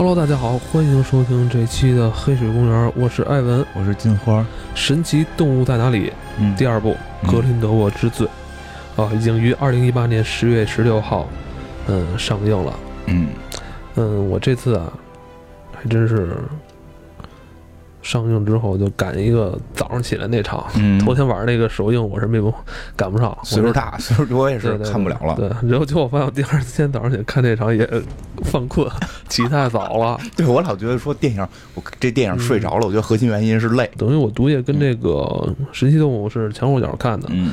Hello，大家好，欢迎收听这期的《黑水公园》，我是艾文。我是金花，《神奇动物在哪里》嗯，第二部《嗯。格林德沃之罪》啊，已经于二零一八年十月十六号，嗯，上映了。嗯，嗯，我这次啊，还真是上映之后就赶一个早上起来那场，嗯头天晚上那个首映我是没有赶不上，岁数大，岁数我也是看不了了。对，然后结果发现我第二天早上起来看那场也犯困，起太早了。对我老觉得说电影，我这电影睡着了，我觉得核心原因是累。等于我毒液跟这个神奇动物是前后脚看的，嗯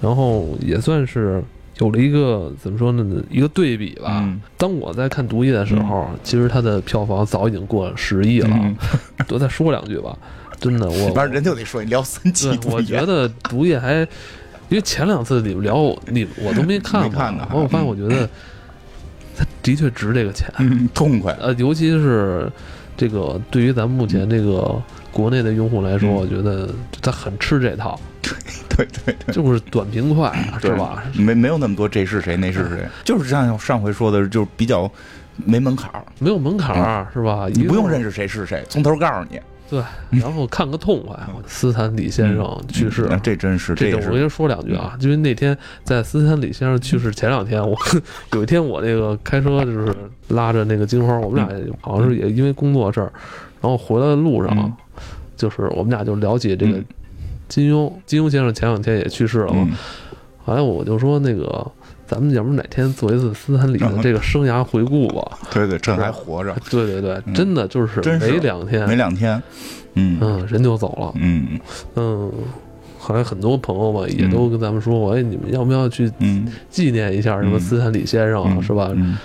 然后也算是有了一个怎么说呢，一个对比吧。嗯当我在看毒液的时候，其实它的票房早已经过十亿了。嗯多再说两句吧，真的，我反正人就得说你聊三期对，我觉得毒液还，因为前两次你们聊你我都没看过，没看呢我发现我觉得它的确值这个钱，嗯痛快。呃，尤其是这个对于咱们目前这个国内的用户来说，嗯我觉得他很吃这套，对对对，就是短平快，是吧？没没有那么多这是谁那是谁，就是像上回说的，就是比较没门槛儿，没有门槛儿，是吧？嗯你不用认，识谁是谁，从头告诉你。对，然后看个痛快。斯坦李先生去世，嗯这真是这个我跟您说两句啊，因为那天在斯坦李先生去世前两天，我 有一天我那个开车就是拉着那个金花，我们俩好像是也因为工作事儿，然后回来的路上嗯，就是我们俩就聊起这个嗯。金庸，金庸先生前两天也去世了嘛，嗯。后来我就说那个。咱们要不哪天做一次斯坦李的这个生涯回顾吧？对对，这还活着，对对对，嗯。真的就是没两天，没两天，嗯。嗯，人就走了。嗯嗯，后来很多朋友吧也都跟咱们说，哎，你们要不要去嗯，纪念一下什么嗯。斯坦李先生啊，嗯。是吧？嗯。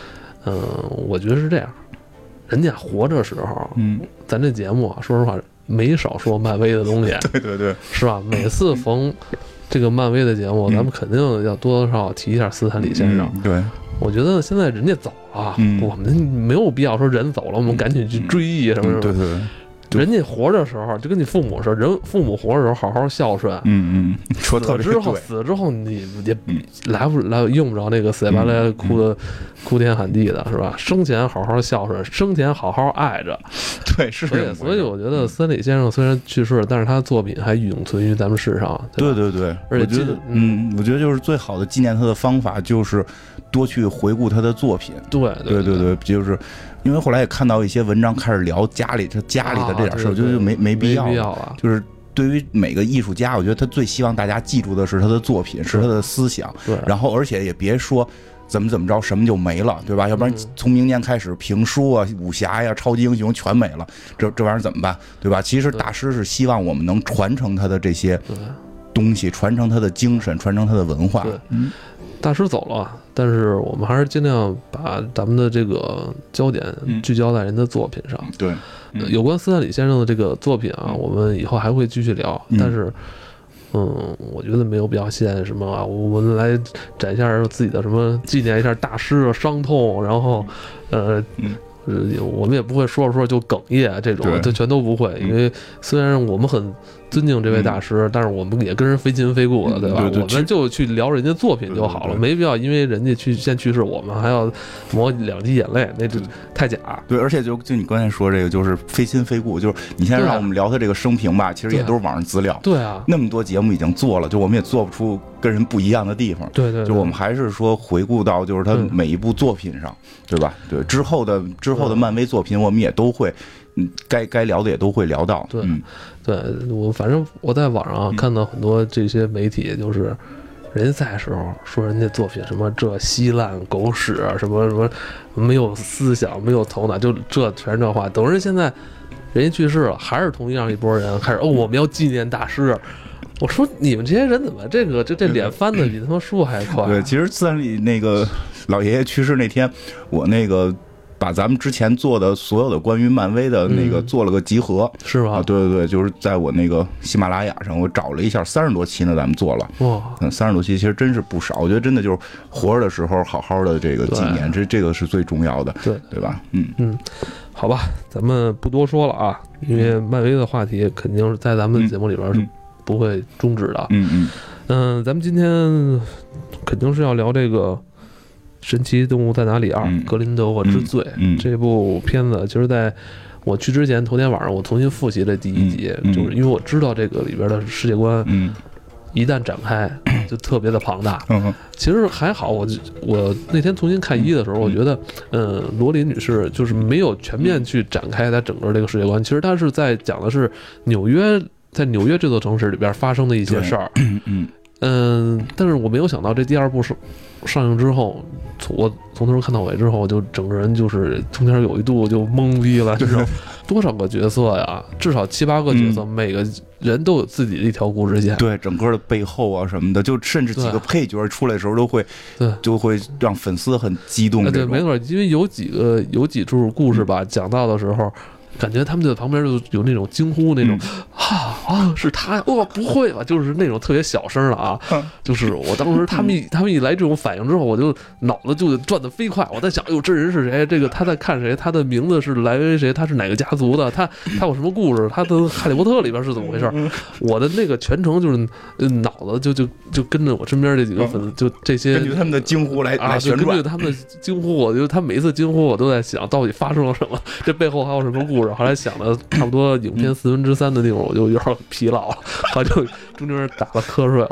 嗯，我觉得是这样，人家活着时候，嗯，咱这节目啊，说实话没少说漫威的东西，对对对，是吧？每次逢这个漫威的节目，嗯。咱们肯定要多多少少提一下斯坦李先生。嗯对，我觉得现在人家走了，嗯。我们没有必要说人走了，我们赶紧去追忆什么什么。对，对人家活着时候就跟你父母似的，人父母活着时候好好孝顺，嗯嗯，说死特别了之后，对，死了之后你也嗯来不来用不着那个死乞白赖哭的哭天喊地的是吧？生前好好孝顺，生前好好爱着。对是所以，所以我觉得斯坦李先生虽然去世了，但是他的作品还永存于咱们世上。吧？对对对，而且我觉得，嗯，我觉得就是最好的纪念他的方法就是多去回顾他的作品。对对对对，就是因为后来也看到一些文章开始聊家里他家里的这点事儿，啊对对我觉得就没没。必要了。就是对于每个艺术家，我觉得他最希望大家记住的是他的作品，是他的思想，对，然后而且也别说。怎么怎么着，什么就没了，对吧？要不然嗯从明年开始，评书啊、武侠呀、超级英雄全没了，这这玩意儿怎么办，对吧？其实大师是希望我们能传承他的这些东西，传承他的精神，传承他的文化。对嗯大师走了，但是我们还是尽量把咱们的这个焦点嗯。聚焦在人的作品上。对，呃有关斯坦李先生的这个作品啊，嗯。我们以后还会继续聊，嗯。但是。嗯，我觉得没有必要现什么啊，我们来展一下自己的什么，纪念一下大师的伤痛，然后，呃，我们也不会说着说着就哽咽这种，对。这全都不会，嗯。因为虽然我们很尊敬这位大师，但是我们也跟人非亲非故的，嗯对吧？对对我们就去聊人家作品就好了，没必要因为人家去先去世，我们还要抹两滴眼泪，那就太假。对，而且就就你刚才说这个，就是非亲非故，就是你现在让我们聊他这个生平吧，其实也都是网上资料，对啊，那么多节目已经做了，就我们也做不出跟人不一样的地方。对对，对。就我们还是说回顾到就是他每一部作品上，对吧？对之后的之后的漫威作品，我们也都会，嗯，该该聊的也都会聊到。对嗯对我反正我在网上嗯看到很多这些媒体，就是人家在的时候说人家作品什么这稀烂狗屎，什么什么没有思想，没有头脑，就这全是这话。等人现在人家去世了，还是同样一拨人开始哦，我们要纪念大师。我说你们这些人怎么这个这这脸翻的比他妈书还快？对，其实自然里那个老爷爷去世那天，我那个把咱们之前做的所有的关于漫威的那个嗯做了个集合。是吧？啊，对对对，就是在我那个喜马拉雅上，我找了一下，三十多期呢，咱们做了，哇，嗯，三十多期其实真是不少。我觉得真的就是活着的时候好好的这个纪念，这这个是最重要的，对对吧？嗯嗯，好吧，咱们不多说了啊，因为漫威的话题肯定是在咱们的节目里边是嗯不会终止的。嗯嗯嗯，咱们今天肯定是要聊这个神奇动物在哪里二》嗯格林德沃之罪》嗯。这部片子，其实在我去之前头天晚上，我重新复习了第一集，就是因为我知道这个里边的世界观嗯。一旦展开就特别的庞大。嗯。其实还好，我我那天重新看一的时候，我觉得，嗯，罗琳女士就是没有全面去展开她整个这个世界观。其实她是在讲的是纽约，在纽约这座城市里边发生的一些事儿。嗯。但是我没有想到这第二部上上映之后，从我从头看到尾之后，就整个人就是中间有一度就懵逼了，就是多少个角色呀？至少七八个角色，每个人都有自己的一条故事线。对，整个的背后啊什么的，就甚至几个配角出来的时候，都会对。就会让粉丝很激动哎，对，没错，因为有几个有几处故事吧，讲到的时候，感觉他们就在旁边就有那种惊呼那种，啊啊，是他，哦，不会吧？就是那种特别小声的啊，就是我当时他们一他们一来这种反应之后，我就脑子就转得飞快，我在想，哎呦，这人是谁？这个他在看谁？他的名字是来源于谁？他是哪个家族的？他他有什么故事？他的《哈利波特》里边是怎么回事？我的那个全程就是呃脑子就就就跟着我身边这几个粉丝，就这些根据他们的惊呼来啊，根据，他们的惊呼，我就他每一次惊呼，我都在想到底发生了什么，这背后还有什么故事。后来想了差不多影片四分之三的地方，我就有点疲劳了，后来就中间打了瞌睡了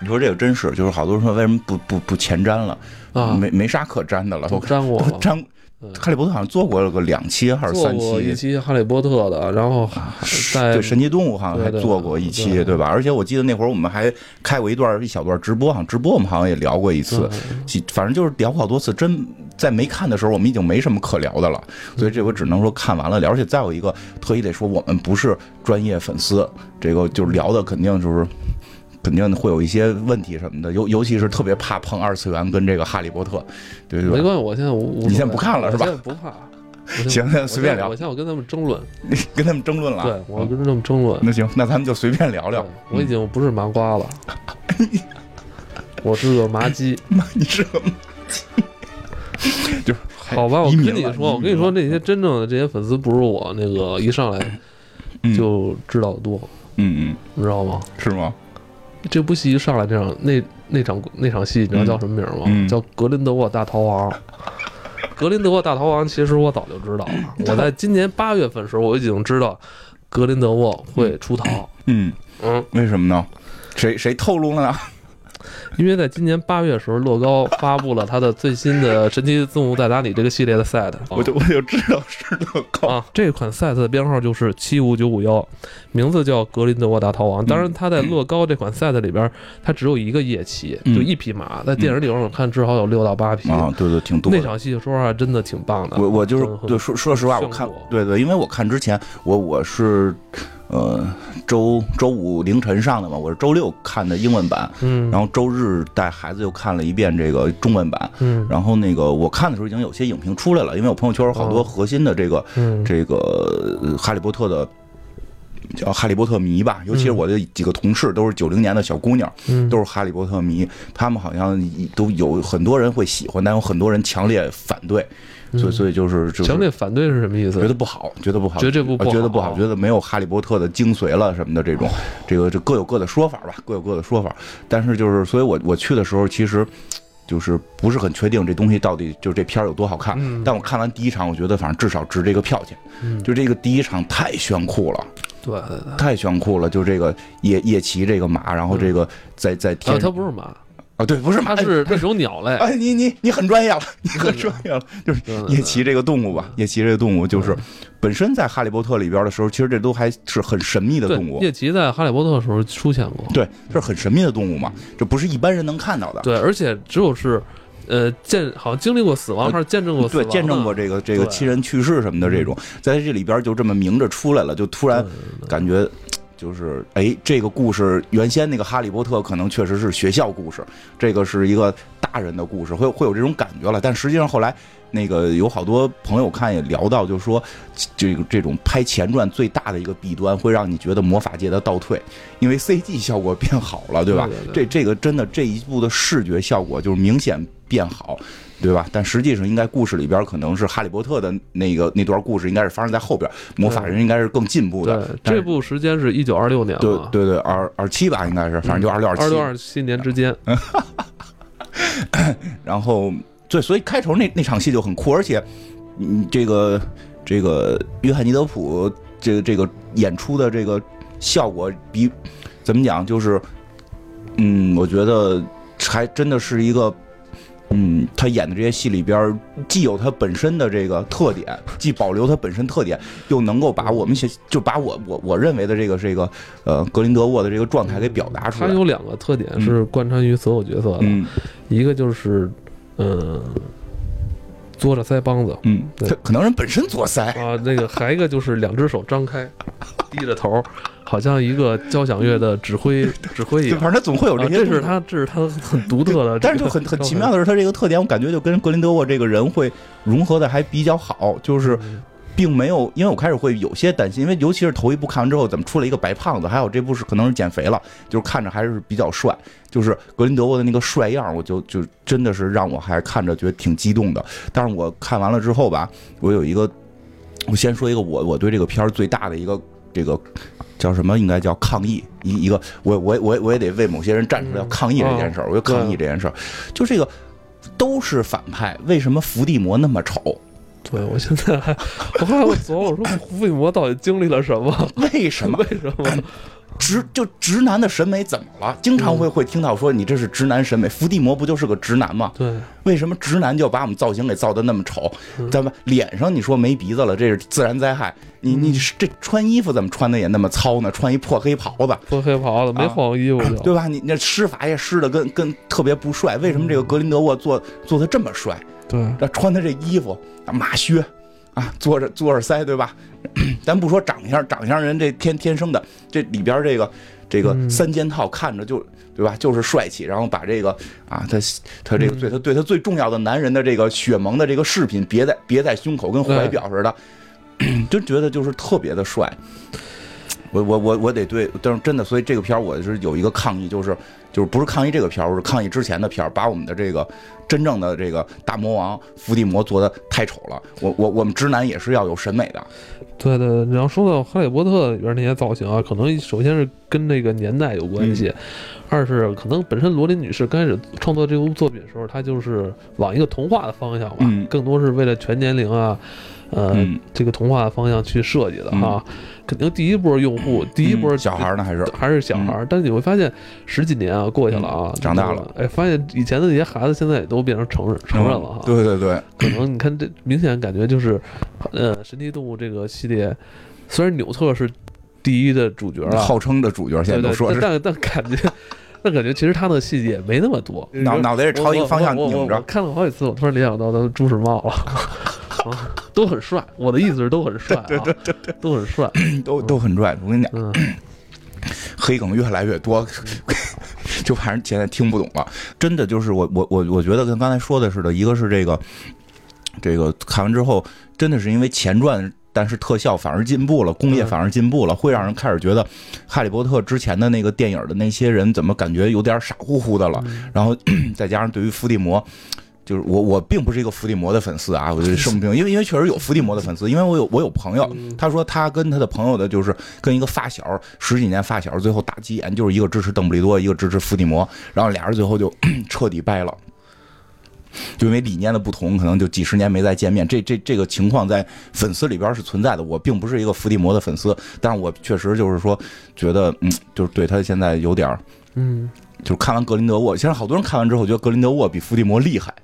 你说这个真是，就是好多人说为什么不不不前瞻了？啊，没没啥可粘的了。都粘过了。哈利波特好像做过了个两期还是三做过一期。《哈利波特》的，然后在对神奇动物好像还做过一期，对对吧？而且我记得那会儿我们还开过一段一小段直播，好像直播我们好像也聊过一次，其反正就是聊过好多次。真在没看的时候，我们已经没什么可聊的了，所以这回只能说看完了聊。而且再有一个，特意得说，我们不是专业粉丝，这个就是聊的肯定就是。肯定会有一些问题什么的，尤尤其是特别怕碰二次元跟这个哈利波特，对对吧？没关系，我现在我你现在不看了是吧我现在不怕。行那随便聊我现在我跟他们争论，你 跟他们争论了啊，对我跟他们争论。那行，那咱们就随便聊聊。我已经不是麻瓜了，我是个麻鸡。你是个麻鸡就是好吧，我跟你说，我跟你说，，那些真正的这些粉丝不是我那个一上来就知道的多，嗯嗯你知道吗？嗯，是吗？这部戏一上来，那场那那场那场戏，你知道叫什么名吗？嗯叫《格林德沃大逃亡》。格林德沃大逃亡，其实我早就知道了。我在今年八月份的时候，我已经知道格林德沃会出逃。嗯，嗯，为什么呢？谁谁透露了呢？因为在今年八月的时候，乐高发布了它的最新的《神奇动物在哪里》这个系列的 set，我就我就知道是乐高。啊，这款 set 的编号就是七五九五幺，名字叫格林德沃大逃亡。当然，它在乐高这款 set 里边，它只有一个夜骑，嗯就一匹马。在电影里边我看至少有六到八匹。啊，对对，挺多。那场戏说实话真的挺棒的。我我就是对说说实话，我看过对对，因为我看之前我我是呃周周五凌晨上的嘛，我是周六看的英文版，嗯，然后周日带孩子又看了一遍这个中文版，嗯。然后那个我看的时候已经有些影评出来了，因为我朋友圈有好多哦核心的这个嗯。这个呃哈利波特的。叫哈利波特迷吧，尤其是我的几个同事都是九零年的小姑娘，嗯。都是哈利波特迷，他们好像都有很多人会喜欢，但有很多人强烈反对，所以所以就是强烈反对是什么意思？觉得不好，觉得不好，觉得这部觉得不好，觉得没有哈利波特的精髓了什么的这种，这个这各有各的说法吧，各有各的说法。但是就是，所以我我去的时候，其实就是不是很确定这东西到底就这片儿有多好看。嗯但我看完第一场，我觉得反正至少值这个票钱。嗯就这个第一场太炫酷了，对对对。太炫酷了！就这个夜夜骑这个马，然后这个在在啊，天它不是马，啊，对，不是马，它是那种鸟类。哎，你你你很专业了，你很专业了，就是夜骑这个动物吧，夜骑这个动物就是本身在《哈利波特》里边的时候，其实这都还是很神秘的动，物，夜骑在《哈利波特》的时候出现过。对，这是很神秘的动物嘛，这不是一般人能看到的。对，而且只有是，呃，见好像经历过死亡，还是见证过死对，见证过这个这个亲人去世什么的这种，在这里边就这么明着出来了，就突然感觉。就是哎，这个故事原先那个《哈利波特》可能确实是学校故事，这个是一个大人的故事，会会有这种感觉了。但实际上后来那个有好多朋友看也聊到，就是说这个这种拍前传最大的一个弊端，会让你觉得魔法界的倒退，因为 CG 效果变好了，对吧？对对对这这个真的这一部的视觉效果就是明显变好。对吧？但实际上，应该故事里边可能是哈利波特的那个那段故事，应该是发生在后边，魔法人应该是更进步的。对，这部时间是一九二六年嘛，对对对，二二七吧，应该是，反正就二六七。二六二七年之间，然后对，所以开头那那场戏就很酷，而且，嗯，这个这个约翰尼德普这个这个演出的这个效果比怎么讲，就是，嗯，我觉得还真的是一个。嗯，他演的这些戏里边，既有他本身的这个特点，既保留他本身特点，又能够把我们写，就把我我我认为的这个这个呃格林德沃的这个状态给表达出来。他有两个特点是贯穿于所有角色的，嗯，一个就是嗯，嘬着腮帮子，嗯，对。他可能人本身嘬腮，啊，那个还一个就是两只手张开，低着头，好像一个交响乐的指挥 指挥一对，样。反正他总会有这啊，些。这是他，这是他很独特的，但是就很很奇妙的是，他这个特点，我感觉就跟格林德沃这个人会融合的还比较好，就是嗯并没有，因为我开始会有些担心，因为尤其是头一部看完之后，怎么出了一个白胖子，还有这部是可能是减肥了，就是看着还是比较帅，就是格林德沃的那个帅样，我就就真的是让我还看着觉得挺激动的。但是我看完了之后吧，我有一个，我先说一个我我对这个片儿最大的一个这个叫什么，应该叫抗议一一个，我我我我也得为某些人站出来要抗议这件事儿，我就抗议这件事儿，就这个都是反派，为什么伏地魔那么丑？对我现在还，我后来我琢磨，我说伏地魔到底经历了什么？为什么 为什么？直就直男的审美怎么了？经常会会听到说你这是直男审美，伏地魔不就是个直男吗？对，为什么直男就把我们造型给造的那么丑？咱们脸上你说没鼻子了，这是自然灾害。你你这穿衣服怎么穿的也那么糙呢？穿一破黑袍子，破黑袍子没换过衣服就，对吧？你那施法也施的跟跟特别不帅。为什么这个格林德沃做做的这么帅？对，这穿的这衣服啊，马靴啊，坐着坐着腮，对吧？咱不说长相，长相人这天天生的，这里边这个这个嗯三件套看着就对吧，就是帅气，然后把这个啊，他他这个嗯对他对他最重要的男人的这个血盟的这个饰品别在别在胸口，跟怀表似的，就觉得就是特别的帅。我我我我得对，但是真的，所以这个片儿我是有一个抗议，就是就是不是抗议这个片儿，我是抗议之前的片儿，把我们的这个真正的这个大魔王伏地魔做的太丑了。我我我们直男也是要有审美的，对对，对你要说到《哈利波特》里边那些造型啊，可能首先是跟那个年代有关系，二是可能本身罗琳女士刚开始创作这部作品的时候，她就是往一个童话的方向吧，嗯更多是为了全年龄啊，呃，嗯。这个童话的方向去设计的哈。肯定第一波用户，第一波嗯小孩呢还是？还是小孩儿，但是你会发现十几年啊过去了啊，嗯长大了，哎，发现以前的那些孩子现在也都变成成人成人了哈。对对对，可能你看这明显感觉就是，呃，神奇动物这个系列，虽然纽特是第一的主角啊，号称的主角现在说是。但但但感觉，但感觉其实他的细节没那么多，脑脑袋是朝一个方向拧着，看了好几次，我突然联想到他朱时茂了。啊，都很帅。我的意思是都很帅啊，对对对对，都很帅。都都很拽。我跟你讲，嗯，黑梗越来越多，就反正现在听不懂了。真的就是我我我我觉得跟刚才说的似的，一个是这个这个看完之后，真的是因为前传。但是特效反而进步了，工业反而进步了，会让人开始觉得《哈利波特》之前的那个电影的那些人怎么感觉有点傻乎乎的了。然后 再加上对于伏地魔，就是我我并不是一个伏地魔的粉丝啊，我就声明，因为因为确实有伏地魔的粉丝，因为我有我有朋友，他说他跟他的朋友的就是跟一个发小十几年发小，最后打急眼，就是一个支持邓布利多，一个支持伏地魔，然后俩人最后就彻底掰了。就因为理念的不同，可能就几十年没再见面。这这这个情况在粉丝里边是存在的。我并不是一个伏地魔的粉丝，但是我确实就是说，觉得嗯，就是对他现在有点儿，嗯，就是看完格林德沃，其实好多人看完之后觉得格林德沃比伏地魔厉害，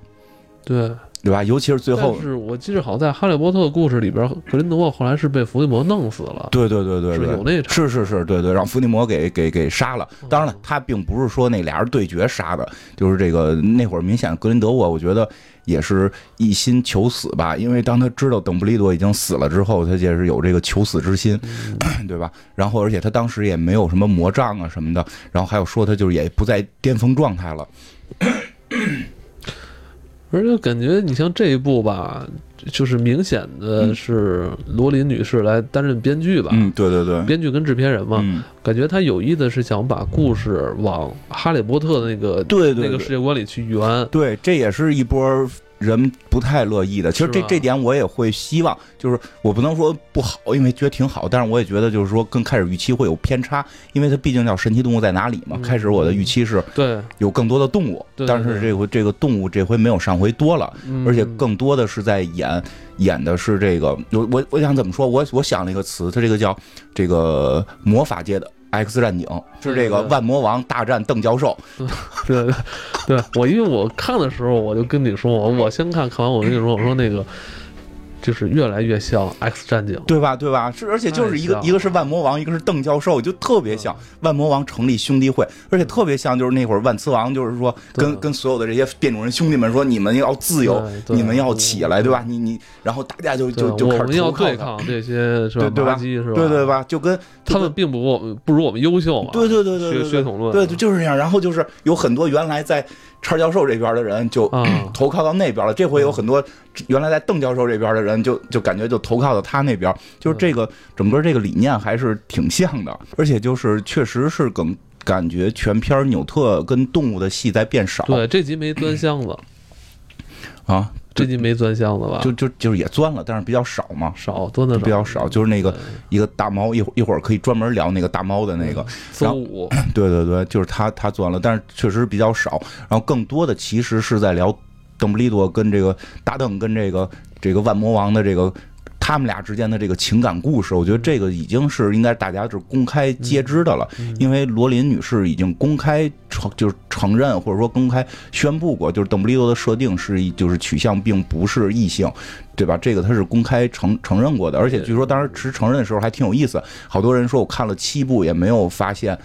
对。对吧？尤其是最后，是我记得好像在《哈利波特》的故事里边，格林德沃后来是被伏地魔弄死了。对对对对对，是有那场是是是，对对，让伏地魔给给给杀了。嗯当然了，他并不是说那俩人对决杀的，就是这个那会儿明显格林德沃，我觉得也是一心求死吧，因为当他知道邓布利多已经死了之后，他也是有这个求死之心，嗯 对吧？然后而且他当时也没有什么魔杖啊什么的，然后还有说他就是也不在巅峰状态了，而且感觉你像这一部吧，就是明显的是罗琳女士来担任编剧吧，嗯，对对对，编剧跟制片人嘛，嗯，感觉她有意的是想把故事往哈利波特的那个对对对那个世界观里去圆。对，这也是一波人不太乐意的。其实这这点我也会希望，就是我不能说不好，因为觉得挺好，但是我也觉得就是说跟开始预期会有偏差，因为它毕竟叫神奇动物在哪里嘛。嗯开始我的预期是对，有更多的动物，对对但是这回这个动物这回没有上回多了，嗯而且更多的是在演演的是这个，我我我想怎么说？我我想了一个词，它这个叫这个魔法界的 X 战警，是这个万魔王大战邓教授。对对对，我因为我看的时候，我就跟你说，我我先看看完，我跟你说，我说那个就是越来越像 X 战警，对吧？对吧？是，而且就是一个一个是万魔王，一个是邓教授，就特别像万魔王成立兄弟会，而且特别像就是那会儿万磁王，就是说跟跟所有的这些变种人兄弟们说，你们要自由，你们要起来，对吧？你你，然后大家就就就开始我们要对抗这些是吧？对对吧？对对？吧？就跟他们并不不如我们优秀嘛。对对对对对血对血统论，对，就是这样。然后就是有很多原来在叉教授这边的人就啊。投靠到那边了，这回有很多原来在邓教授这边的人就就感觉就投靠到他那边，就是这个整个这个理念还是挺像的，而且就是确实是更感觉全片纽特跟动物的戏在变少。对，这集没端箱子，啊，这集没钻箱子吧？就就就是也钻了，但是比较少嘛。少钻的比较少，就是那个一个大猫，一会儿一会儿可以专门聊那个大猫的那个，搜五，对对对，就是他他钻了，但是确实比较少。然后更多的其实是在聊邓布利多跟这个大邓跟这个这个万魔王的这个他们俩之间的这个情感故事。我觉得这个已经是应该大家是公开皆知的了，因为罗琳女士已经公开承就是承认或者说公开宣布过，就是邓布利多的设定是就是取向并不是异性。对吧？这个他是公开承承认过的，而且据说当时持承认的时候还挺有意思。好多人说我看了七部也没有发现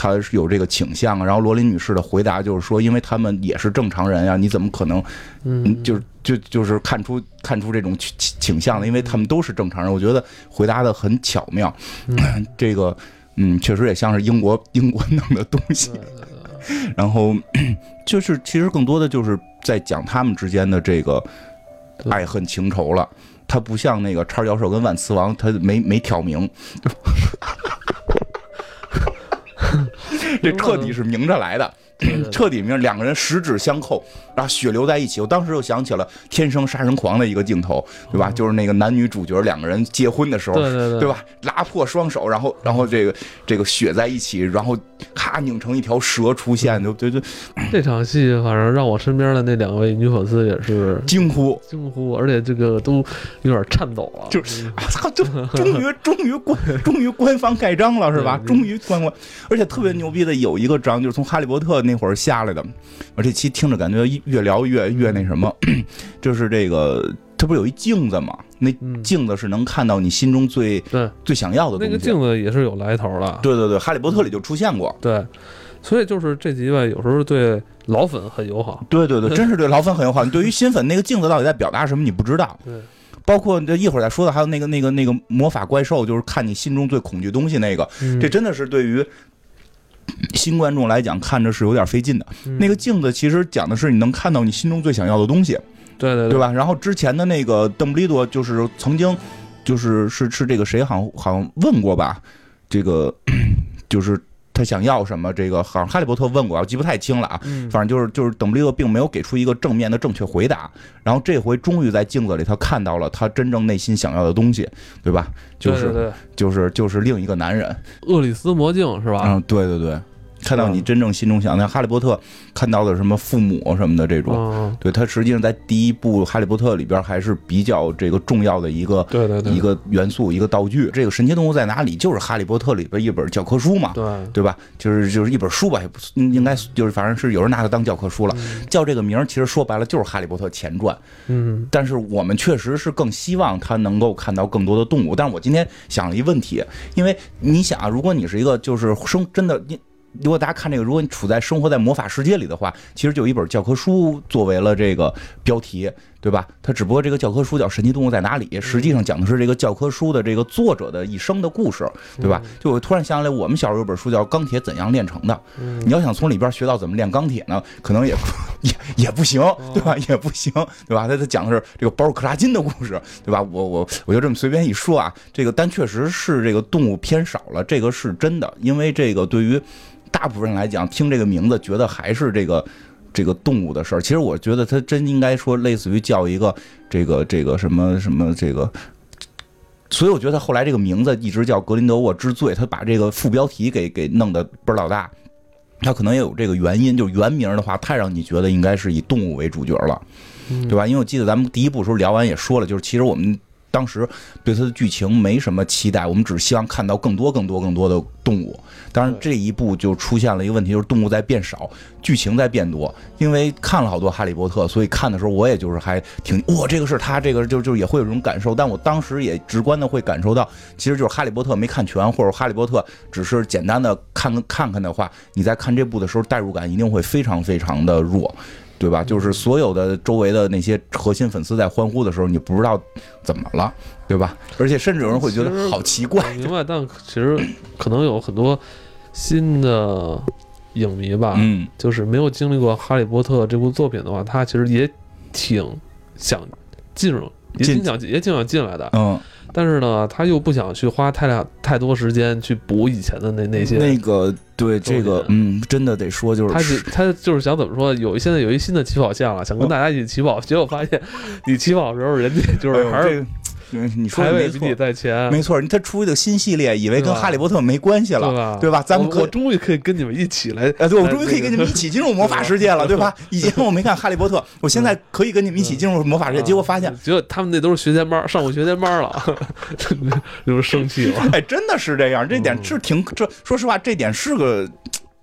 他是有这个倾向。然后罗琳女士的回答就是说，因为他们也是正常人呀，你怎么可能嗯，就是就就是看出看出这种倾倾向呢？因为他们都是正常人。我觉得回答的很巧妙。这个嗯，确实也像是英国 英国弄的东西。然后就是其实更多的就是在讲他们之间的这个爱恨情仇了。他不像那个叉教授跟万磁王，他没没挑明，这彻底是明着来的，彻底明，两个人十指相扣，然后血流在一起。我当时又想起了《天生杀人狂》的一个镜头，对吧？就是那个男女主角两个人结婚的时候，对吧？拉破双手，然后然后这个这个血在一起，然后咔拧成一条蛇出现，就就就这场戏反正让我身边的那两位女粉丝也是惊呼。惊呼，而且这个都有点颤抖了。就是啊操！就终于 终于官终于官方盖章了是吧？终于官方，而且特别牛逼的有一个章，就是从哈利波特那会儿下来的，而这期听着感觉越聊越越那什么，就是这个，它不是有一镜子吗？那嗯，镜子是能看到你心中最对，最想要的东西。那个镜子也是有来头的。对对对，哈利波特里就出现过。对，所以就是这集吧，有时候对老粉很友好。对对对，真是对老粉很友好。你对于新粉那个镜子到底在表达什么，你不知道。对，包括这一会儿再说的，还有那个那个那个魔法怪兽，就是看你心中最恐惧东西那个，嗯这真的是对于新观众来讲看着是有点费劲的。嗯那个镜子其实讲的是你能看到你心中最想要的东西，对对对？吧？然后之前的那个邓布利多就是曾经就是是是这个谁好像好像问过吧，这个 就是他想要什么，这个好像哈利波特问过，我记不太清了啊。嗯，反正就是就是邓布利多并没有给出一个正面的正确回答，然后这回终于在镜子里他看到了他真正内心想要的东西，对吧？就是对对对就是就是另一个男人，厄里斯魔镜是吧？嗯，对对对，看到你真正心中想，的哈利波特看到的什么父母什么的这种，嗯，对他实际上在第一部《哈利波特》里边还是比较这个重要的一个对对对，一个元素一个道具。这个神奇动物在哪里？就是《哈利波特》里边一本教科书嘛。对对吧？就是就是一本书吧，也不应应该就是反正是有人拿它当教科书了。叫这个名儿，其实说白了就是《哈利波特》前传。嗯但是我们确实是更希望他能够看到更多的动物。但是我今天想了一问题，因为你想啊，如果你是一个就是生真的你。如果大家看这个，如果你处在生活在魔法世界里的话，其实就有一本教科书作为了这个标题，对吧？它只不过这个教科书叫《神奇动物在哪里》，实际上讲的是这个教科书的这个作者的一生的故事，对吧？就我突然想起来，我们小时候有本书叫《钢铁怎样炼成的》，嗯你要想从里边学到怎么炼钢铁呢，可能也也也不行，对吧？也不行，对吧？他他讲的是这个包尔克拉金的故事，对吧？我我我就这么随便一说啊，这个但确实是这个动物偏少了，这个是真的，因为这个对于大部分人来讲，听这个名字觉得还是这个这个动物的事儿。其实我觉得他真应该说，类似于叫一个这个这个什么什么这个。所以我觉得后来这个名字一直叫格林德沃之罪，他把这个副标题给给弄得倍儿老大，他可能也有这个原因，就是原名的话太让你觉得应该是以动物为主角了，对吧？因为我记得咱们第一部时候聊完也说了，就是其实我们。当时对它的剧情没什么期待，我们只希望看到更多、更多、更多的动物。当然，这一步就出现了一个问题，就是动物在变少，剧情在变多。因为看了好多《哈利波特》，所以看的时候我也就是还挺哇，这个是他这个就就也会有这种感受。但我当时也直观的会感受到，其实就是《哈利波特》没看全，或者《哈利波特》只是简单的看看看的话，你在看这部的时候代入感一定会非常非常的弱。对吧？就是所有的周围的那些核心粉丝在欢呼的时候，你不知道怎么了，对吧？而且甚至有人会觉得好奇怪。明白，但其实可能有很多新的影迷吧，嗯，就是没有经历过《哈利波特》这部作品的话，他其实也挺想进入，也挺想也挺想进来的，嗯。但是呢，他又不想去花太大太多时间去补以前的那那些那个对这个嗯，真的得说就是他他就是想怎么说，有现在有一新的起跑线了，想跟大家一起起跑，结果发现你起跑的时候，人家就是还是。你说没错，在前没错。他出一个新系列，以为跟哈利波特没关系了，对吧？咱们我终于可以跟你们一起来，哎，对，我终于可以跟你们一起进入魔法世界了，对吧？以前我没看哈利波特，我现在可以跟你们一起进入魔法世界。结果发现，结果他们那都是学前班，上过学前班了，就是生气了。哎，真的是这样，这点是挺这，说实话，这点是个。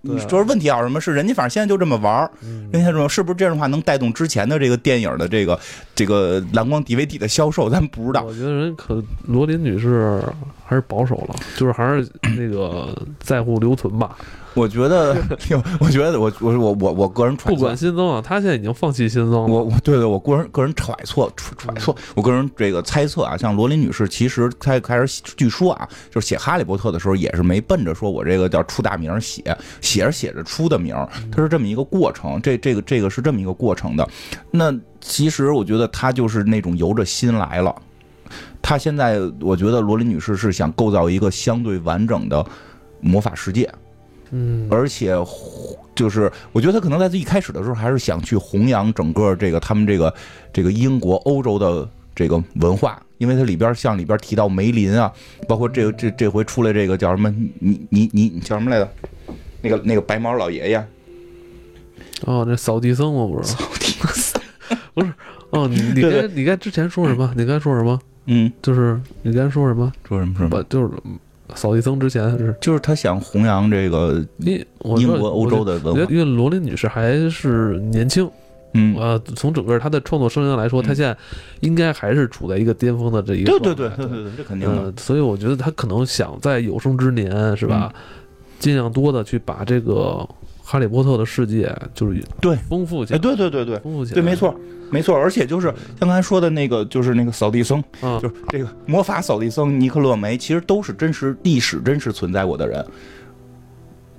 你说问题啊？什么是人家？反正现在就这么玩儿。人家说是不是这样的话能带动之前的这个电影的这个这个蓝光 DVD 的销售？咱不知道。我觉得人可罗琳女士还是保守了，就是还是那个在乎留存吧。我觉得，我觉得，我我我我我个人揣测，不管新增啊，他现在已经放弃新增了。我我对对，我个人个人揣测揣揣测，我个人这个猜测啊，像罗琳女士，其实她开始据说啊，就是写《哈利波特》的时候，也是没奔着说我这个叫出大名写，写着写着出的名，它是这么一个过程，这这个这个是这么一个过程的。那其实我觉得她就是那种由着心来了。她现在我觉得罗琳女士是想构造一个相对完整的魔法世界。嗯，而且就是我觉得他可能在最一开始的时候还是想去弘扬整个这个他们这个这个英国欧洲的这个文化，因为它里边像里边提到梅林啊，包括这个这这回出来这个叫什么你你你叫什么来着？那个那个白毛老爷爷。哦，那扫地僧吗？不是？扫地僧 不是？哦，你你该你该之前说什么？你该说什么？嗯，就是你该说什么？说什么？什么？就是。扫地僧之前是，就是他想弘扬这个英英国欧洲的文化。因为罗琳女士还是年轻，嗯呃，从整个她的创作生涯来说，她现在应该还是处在一个巅峰的这一个。对对对对对对，这肯定的。所以我觉得她可能想在有生之年，是吧，尽量多的去把这个。哈利波特的世界就是对。丰富起来，对对对对，丰富起来，对，没错，没错，而且就是像刚才说的那个，就是那个扫地僧，就是这个魔法扫地僧尼克勒梅，其实都是真实历史真实存在过的人，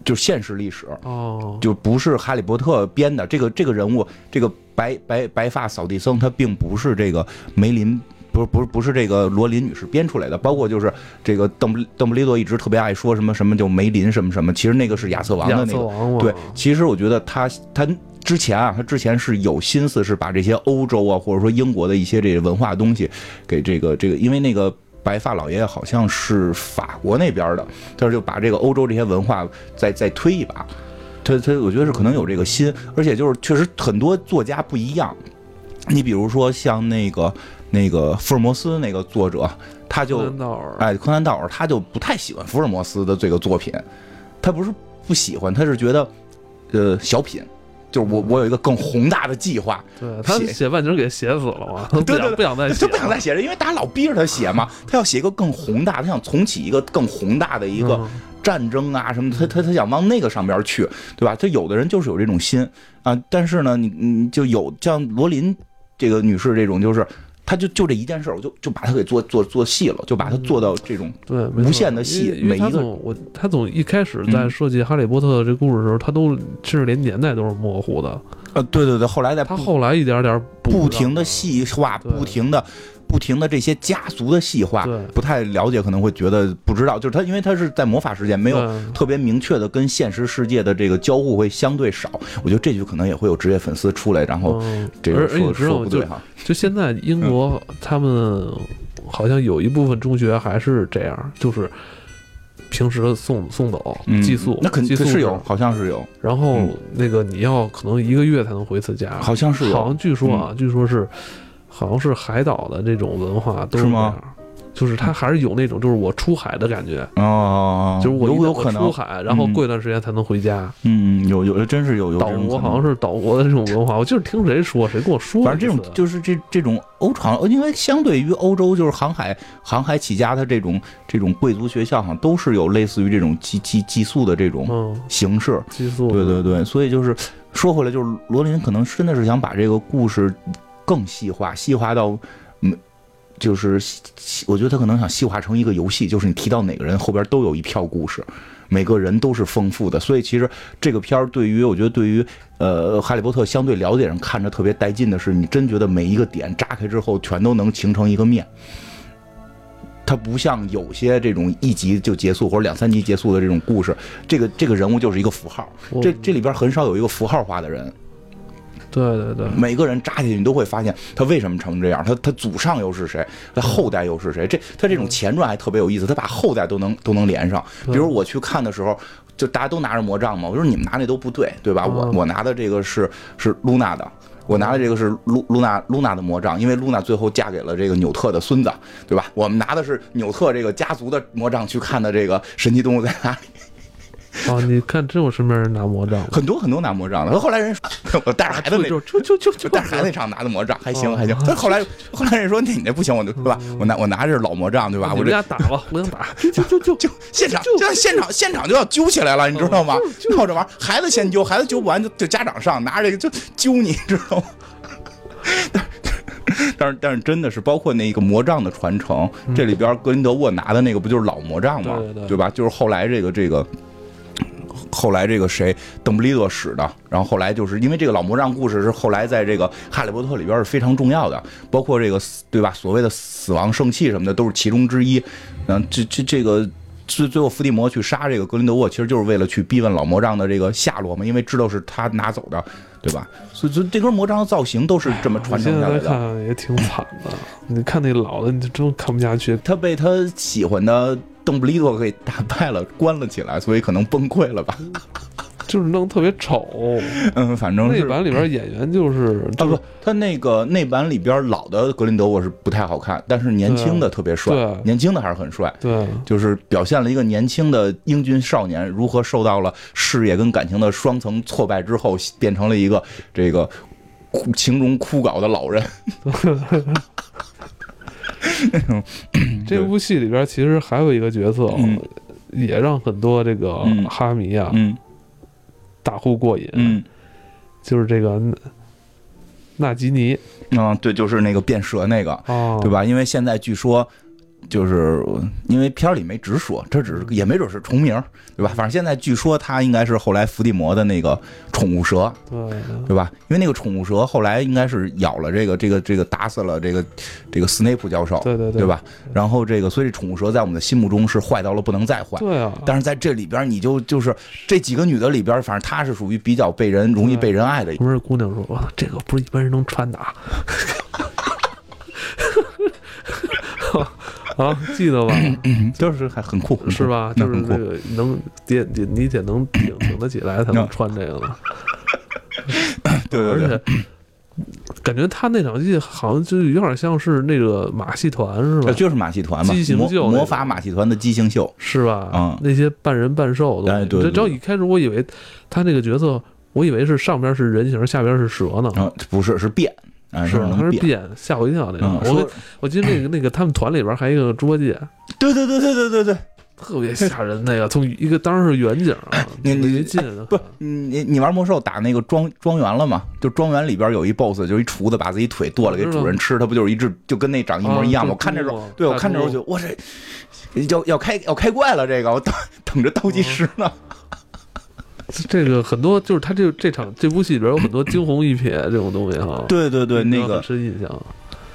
就现实历史哦，就不是哈利波特编的。这个这个人物，这个白白白发扫地僧，他并不是这个梅林。不是不是不是这个罗琳女士编出来的，包括就是这个邓布邓布利多一直特别爱说什么什么就梅林什么什么，其实那个是亚瑟王的那个。对，其实我觉得他他之前啊，他之前是有心思是把这些欧洲啊或者说英国的一些这个文化东西给这个这个，因为那个白发老爷爷好像是法国那边的，他就把这个欧洲这些文化再再推一把。他他我觉得是可能有这个心，而且就是确实很多作家不一样，你比如说像那个。那个福尔摩斯那个作者，他就哎，柯南道尔他就不太喜欢福尔摩斯的这个作品，他不是不喜欢，他是觉得呃小品，就是我我有一个更宏大的计划。对他写半截给写死了嘛，对对，不想再写，就不想再写了，因为大家老逼着他写嘛，他要写一个更宏大，他想重启一个更宏大的一个战争啊什么的，他他他想往那个上边去，对吧？他有的人就是有这种心啊，但是呢，你你就有像罗琳这个女士这种就是。他就就这一件事儿，我就就把它给做做做细了，就把它做到这种对无限的细。每一个我他总一开始在设计《哈利波特》这故事的时候，他都甚至连年代都是模糊的。呃，对对对，后来在他后来一点点不停的细化，不停的。不停的这些家族的细化，不太了解可能会觉得不知道，就是他因为他是在魔法世界，没有特别明确的跟现实世界的这个交互会相对少。我觉得这句可能也会有职业粉丝出来，然后嗯，这个说说不对哈。就现在英国他们好像有一部分中学还是这样，就是平时送送走嗯寄宿，那肯定是有，，好像是有，然后嗯。那个你要可能一个月才能回一次家，好像是有，嗯好像据说啊，据说是好像是海岛的这种文化都这是吗样。就是他还是有那种，就是我出海的感觉，哦，就是我有有可能出，海，然后嗯过一段时间才能回家。嗯，有有真是有有岛国好像是岛国的这种文化，我就是听谁说，谁跟我说。反正这种就是这这种欧航，因为相对于欧洲就是航海航海起家的这种这种贵族学校，好像都是有类似于这种寄寄寄宿的这种嗯，形式。寄宿，对对对，所以就是说回来，就是罗琳可能真的是想把这个故事更细化，细化到嗯。就是我觉得他可能想细化成一个游戏，就是你提到哪个人后边都有一票故事，每个人都是丰富的，所以其实这个片儿对于我觉得对于呃哈利波特相对了解人看着特别带劲的是，你真觉得每一个点扎开之后全都能形成一个面。它不像有些这种一集就结束或者两三集结束的这种故事，这个这个人物就是一个符号，这这里边很少有一个符号化的人，对对对，每个人扎下去，你都会发现他为什么成这样，他他祖上又是谁，他后代又是谁。这他这种前传还特别有意思，他把后代都能都能连上。比如我去看的时候，就大家都拿着魔杖嘛，我说你们拿那都不对，对吧？我嗯我拿的这个是是露娜的。我拿的这个是露露娜露娜的魔杖，因为露娜最后嫁给了这个纽特的孙子，对吧？我们拿的是纽特这个家族的魔杖去看的这个神奇动物在哪里。啊，你看真有身边人拿魔杖，很多很多拿魔杖的，后来人说 我带着孩子那就就就就就就带着孩子那场拿的魔杖还行哦还行，但后来后来人说那你那不行，我就对吧？我拿我拿着是老魔杖对吧？我这俩打吧，互相打，就就就就就现场就现场现场就要揪起来了，你知道吗？闹着玩孩子先揪，孩子揪不完就就家长上，拿着这个就揪你，知道吗？但是但是真的是包括那个魔杖的传承，这里边格林德沃拿的那个不就是老魔杖吗？对吧？就是后来这个这个。后来这个谁，邓布利多使的，然后后来就是因为这个老魔杖故事是后来在这个《哈利波特》里边是非常重要的，包括这个对吧？所谓的死亡圣器什么的都是其中之一。嗯，这这这个最最后伏地魔去杀这个格林德沃，其实就是为了去逼问老魔杖的这个下落嘛，因为知道是他拿走的，对吧？所以这这根魔杖的造型都是这么传承下来的。看也挺惨的，你看那老的，你就真看不下去。他被他喜欢的邓布利多给打败了，关了起来，所以可能崩溃了吧？就是弄特别丑，嗯，反正是那版里边演员就是啊不，他那个那版里边老的格林德沃是不太好看，但是年轻的特别帅，对年轻的还是很帅，对就是表现了一个年轻的英俊少年如何受到了事业跟感情的双层挫败之后，变成了一个这个枯情容枯槁的老人。这部戏里边其实还有一个角色，嗯也让很多这个嗯哈迷啊嗯大呼过瘾，嗯就是这个纳纳吉尼嗯，对，就是那个变蛇那个，啊，对？吧？因为现在据说。就是因为片儿里没直说，这只是也没准是重名，对吧？反正现在据说他应该是后来伏地魔的那个宠物蛇，对，对吧？因为那个宠物蛇后来应该是咬了这个这个这个打死了这个这个斯内普教授，对对对对吧？然后这个所以宠物蛇在我们的心目中是坏到了不能再坏。对啊，但是在这里边，你就就是这几个女的里边，反正她是属于比较被人容易被人爱的。不是姑娘说，哇，这个不是一般人能穿的啊。啊，记得吧？就是还很酷，是吧？就是这个能得得你得能挺挺得起来才能嗯穿这个呢。对对对，而且感觉他那场戏好像就有点像是那个马戏团是吧？呃就是马戏团嘛，畸形魔秀魔法马戏团的畸形秀。是吧？嗯那些半人半兽的。哎对只要一开始我以为他那个角色，我以为是上边是人形，下边是蛇呢。啊，不是是变，啊，是吧？他能。是变，吓我一跳那个。嗯，我我记得那个那个他们团里边还有一个猪八戒，对对对对对对对，特别吓人。那个从一个当时是远景啊，你你离近不，你你玩魔兽打那个庄庄园了吗？就庄园里边有一 boss，就是一厨子把自己腿剁了给主人吃，他不就是一只就跟那长一模一样吗？啊我看这时候对我看这时候就我这要要开要开怪了，这个我等等着倒计时呢。这个很多就是他这这场这部戏里边有很多惊鸿一瞥这种东西哈。对对对，那个深印象。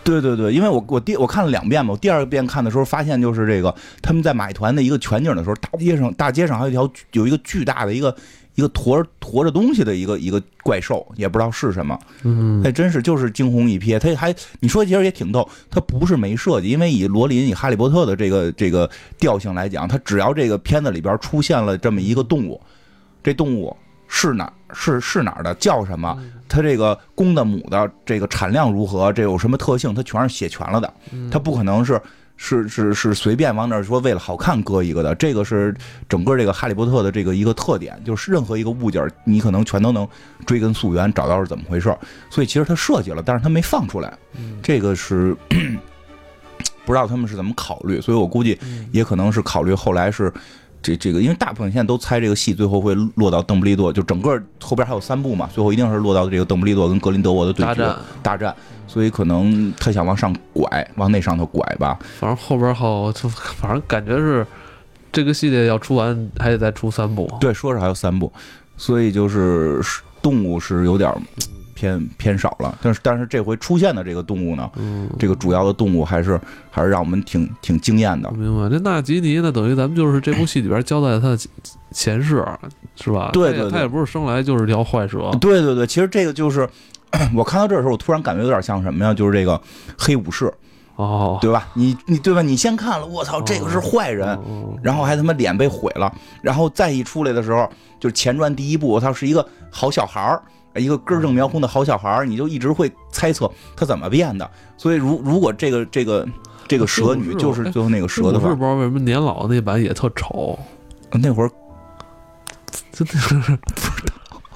对对对，因为我我第我看了两遍嘛，我第二遍看的时候发现就是这个他们在马戏团的一个全景的时候，大街上大街上还有一条有一个巨大的一个一个驮驮着东西的一个一个怪兽，也不知道是什么，嗯，还真是就是惊鸿一瞥。他还你说其实也挺逗，他不是没设计，因为以罗琳以哈利波特的这个这个调性来讲，他只要这个片子里边出现了这么一个动物，这动物是哪是是哪儿的，叫什么，它这个公的母的这个产量如何，这有什么特性，它全是写全了的，它不可能是。是是是随便往那儿说为了好看搁一个的，这个是整个这个哈利波特的这个一个特点，就是任何一个物件你可能全都能追根溯源找到是怎么回事儿。所以其实他设计了，但是他没放出来，这个是 不知道他们是怎么考虑。所以我估计也可能是考虑后来是这这个，因为大部分现在都猜这个戏最后会落到邓布利多，就整个后边还有三部嘛，最后一定是落到这个邓布利多跟格林德沃的对决大战大战。所以可能他想往上拐，往那上头拐吧。反正后边好，就 反正感觉是这个系列要出完，还得再出三部。对，说是还有三部，所以就是动物是有点偏偏少了。但是但是这回出现的这个动物呢，嗯，这个主要的动物还是还是让我们挺挺惊艳的。明白。这纳吉尼呢，等于咱们就是这部戏里边交代他的前世，是吧？对对对他也不是生来就是条坏蛇。对对对，其实这个就是 我看到这儿的时候，我突然感觉有点像什么呀？就是这个黑武士，哦，对吧？你你对吧？你先看了，我操，这个是坏人。哦然后还他妈脸被毁了，然后再一出来的时候，就是前传第一部，他是一个好小孩儿，一个根正苗红的好小孩儿，你就一直会猜测他怎么变的。所以如如果这个这个这个蛇女就是最后那个蛇的话是不，知道为什么年老那版也特丑，那会儿真的是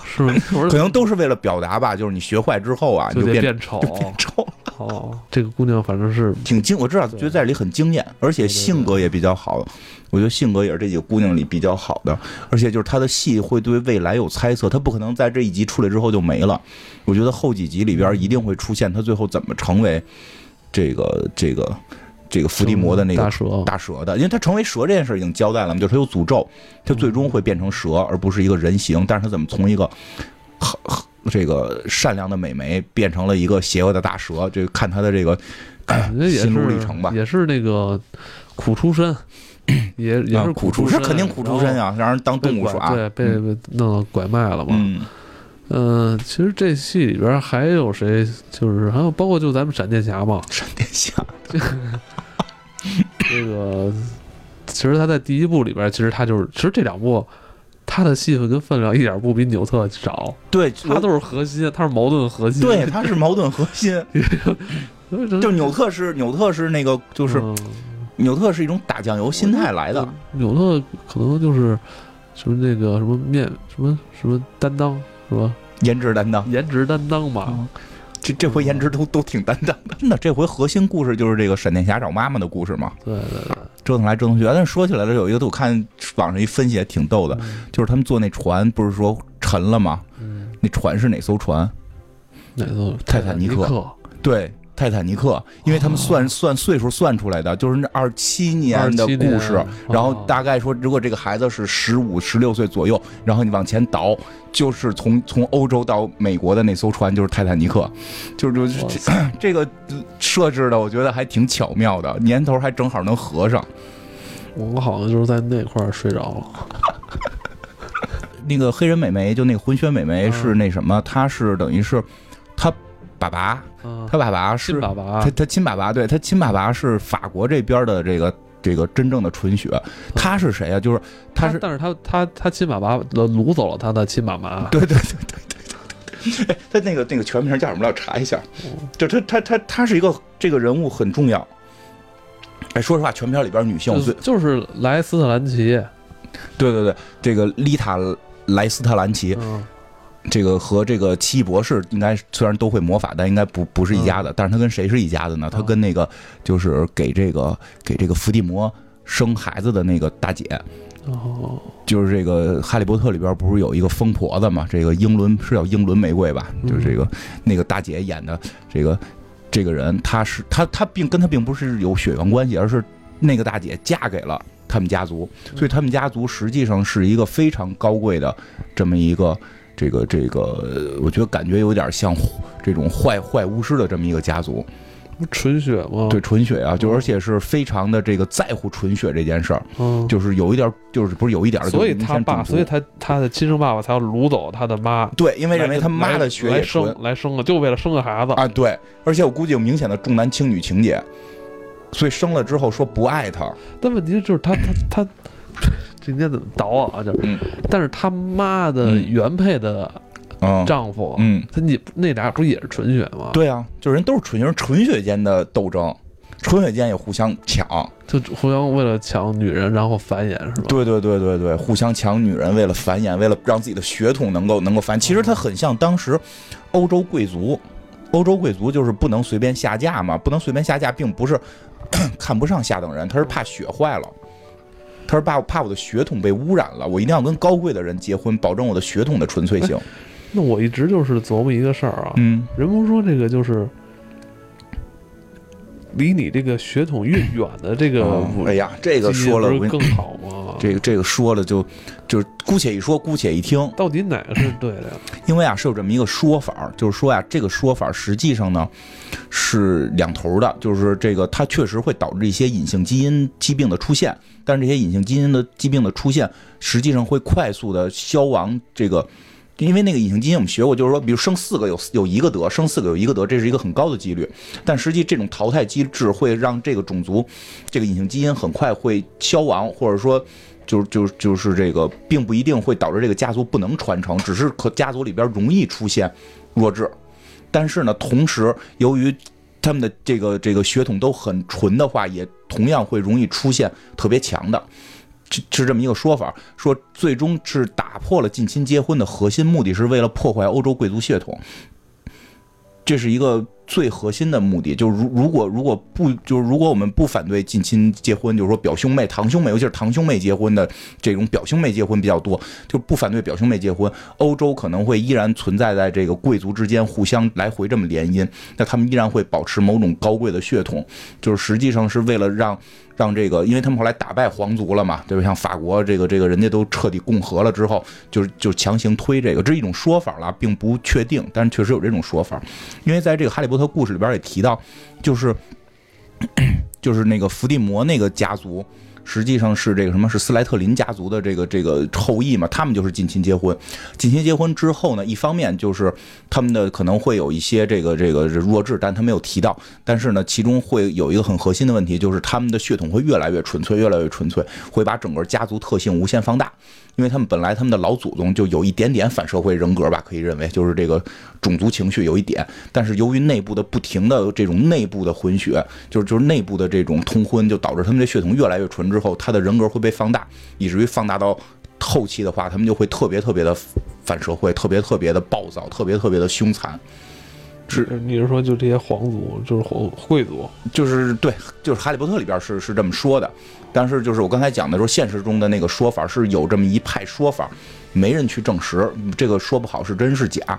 是不是？那会儿可能都是为了表达吧，就是你学坏之后啊，你就变变丑。就变丑，哦，这个姑娘反正是挺惊，我知道，觉得在这里很惊艳，而且性格也比较好。我觉得性格也是这几个姑娘里比较好的，而且就是她的戏会对未来有猜测，她不可能在这一集出来之后就没了。我觉得后几集里边一定会出现她最后怎么成为这个这个这个伏地魔的那个大蛇，大蛇的，因为他成为蛇这件事已经交代了嘛，就是他有诅咒，他最终会变成蛇，而不是一个人形。但是他怎么从一个这个善良的美眉变成了一个邪恶的大蛇？这个看他的这个心路历程吧。也是那个苦出身，也也是啊苦出身，肯定苦出身，啊，让人当动物耍。对，被被弄到拐卖了嘛。嗯，嗯，其实这戏里边还有谁？就是还有包括就咱们闪电侠嘛，闪电侠，这个其实他在第一部里边，其实他就是，其实这两部他的戏份跟分量一点不比纽特少，对，他都是核心，他是矛盾核心。对，他是矛盾核心。就就纽特是纽特是那个，就是嗯纽特是一种打酱油心态来的。纽特可能就是什么那个什么面什么什么担当是吧？颜值担当，颜值担当吧。嗯这这回颜值都都挺担当的。真的，这回核心故事就是这个闪电侠找妈妈的故事嘛，对对对，折腾来折腾去。但是说起来了，有一个我看网上一分析也挺逗的，就是他们坐那船不是说沉了吗？嗯，那船是哪艘船？哪艘泰坦尼克克？对，泰坦尼克，因为他们算算岁数算出来的，就是那二七年的故事，然后哦大概说，如果这个孩子是十五、十六岁左右，然后你往前倒，就是从从欧洲到美国的那艘船就是泰坦尼克，就是就是这 这个设置的，我觉得还挺巧妙的，年头还正好能合上。我好像就是在那块儿睡着了。那个黑人美眉，就那个混血美眉嗯。是那什么，她是等于是她爸爸，嗯，她爸爸是亲爸爸他他亲爸爸，对他亲爸爸是法国这边的这个这个真正的纯血，他是谁啊？就是他是但是他他他亲爸爸掳走了他的亲妈妈。对对对对对对，哎，他那个那个全名叫什么来？我查一下。就他他他他是一个这个人物很重要。哎，说实话，全片里边女性就是最就是莱斯特兰奇，对对对，这个丽塔莱斯特兰奇，嗯，这个和这个奇异博士应该虽然都会魔法，但应该不不是一家的。但是他跟谁是一家的呢？他跟那个就是给这个给这个伏地魔生孩子的那个大姐，哦，就是这个《哈利波特》里边不是有一个疯婆子嘛？这个英伦是叫英伦玫瑰吧？嗯就是这个那个大姐演的这个这个人，她是她她并跟她并不是有血缘关系，而是那个大姐嫁给了他他们家族，所以他们家族实际上是一个非常高贵的这么一个这个这个，我觉得感觉有点像这种坏坏巫师的这么一个家族。纯血吗？对，纯血啊，就而且是非常的这个在乎纯血这件事儿，嗯，就是有一点，就是不是有一点，所以他爸，所以他他的亲生爸爸才要掳走他的妈，对，因为认为他妈的血来生来生了，就为了生个孩子啊，对，而且我估计有明显的重男轻女情节，所以生了之后说不爱他，但问题就是他他他今天怎么倒啊？就是，但是他妈的原配的。丈夫，嗯，他你那俩不也是纯血吗？对啊，就是人都是纯血，纯血间的斗争，纯血间也互相抢，就互相为了抢女人，然后繁衍是吧？对对对对对，互相抢女人，为了繁衍，为了让自己的血统能够能够繁。其实它很像当时欧洲贵族，欧洲贵族就是不能随便下嫁嘛，不能随便下嫁，并不是 看不上下等人，他是怕血坏了，他说怕怕我的血统被污染了，我一定要跟高贵的人结婚，保证我的血统的纯粹性。那我一直就是琢磨一个事儿啊，嗯，人不说这个就是离你这个血统越远的这个，哎呀，这个说了更好吗？这个这个说了就就是姑且一说，姑且一听，到底哪个是对的呀？因为啊是有这么一个说法，就是说呀，这个说法实际上呢是两头的，就是这个它确实会导致一些隐性基因疾病的出现，但是这些隐性基因的疾病的出现，实际上会快速的消亡这个。因为那个隐性基因我们学过，就是说，比如生四个有有一个得，生四个有一个得，这是一个很高的几率。但实际这种淘汰机制会让这个种族，这个隐性基因很快会消亡，或者说，就就就是这个，并不一定会导致这个家族不能传承，只是可家族里边容易出现弱智。但是呢，同时由于他们的这个这个血统都很纯的话，也同样会容易出现特别强的。是这么一个说法，说最终是打破了近亲结婚的核心目的，是为了破坏欧洲贵族血统，这是一个。最核心的目的就是，如如果如果不就是如果我们不反对近亲结婚，就是说表兄妹、堂兄妹，尤其是堂兄妹结婚的这种表兄妹结婚比较多，就不反对表兄妹结婚。欧洲可能会依然存在在这个贵族之间互相来回这么联姻，那他们依然会保持某种高贵的血统，就是实际上是为了让让这个，因为他们后来打败皇族了嘛，对吧？像法国这个这个人家都彻底共和了之后，就是就强行推这个，这是一种说法了，并不确定，但是确实有这种说法，因为在这个哈利波。特故事里边也提到，就是 就是那个伏地魔那个家族，实际上是这个什么是斯莱特林家族的这个这个后裔嘛？他们就是近亲结婚。近亲结婚之后呢，一方面就是他们的可能会有一些这个这个弱智，但他没有提到。但是呢，其中会有一个很核心的问题，就是他们的血统会越来越纯粹，越来越纯粹，会把整个家族特性无限放大。因为他们本来他们的老祖宗就有一点点反社会人格吧，可以认为就是这个种族情绪有一点，但是由于内部的不停的这种内部的混血，就是就是内部的这种通婚，就导致他们的血统越来越纯之后，他的人格会被放大，以至于放大到后期的话，他们就会特别特别的反社会，特别特别的暴躁，特别特别的凶残。是，你是说就这些皇族，就是皇贵族，就是对，就是《哈利波特》里边是是这么说的，但是就是我刚才讲的说，现实中的那个说法是有这么一派说法，没人去证实，这个说不好是真是假，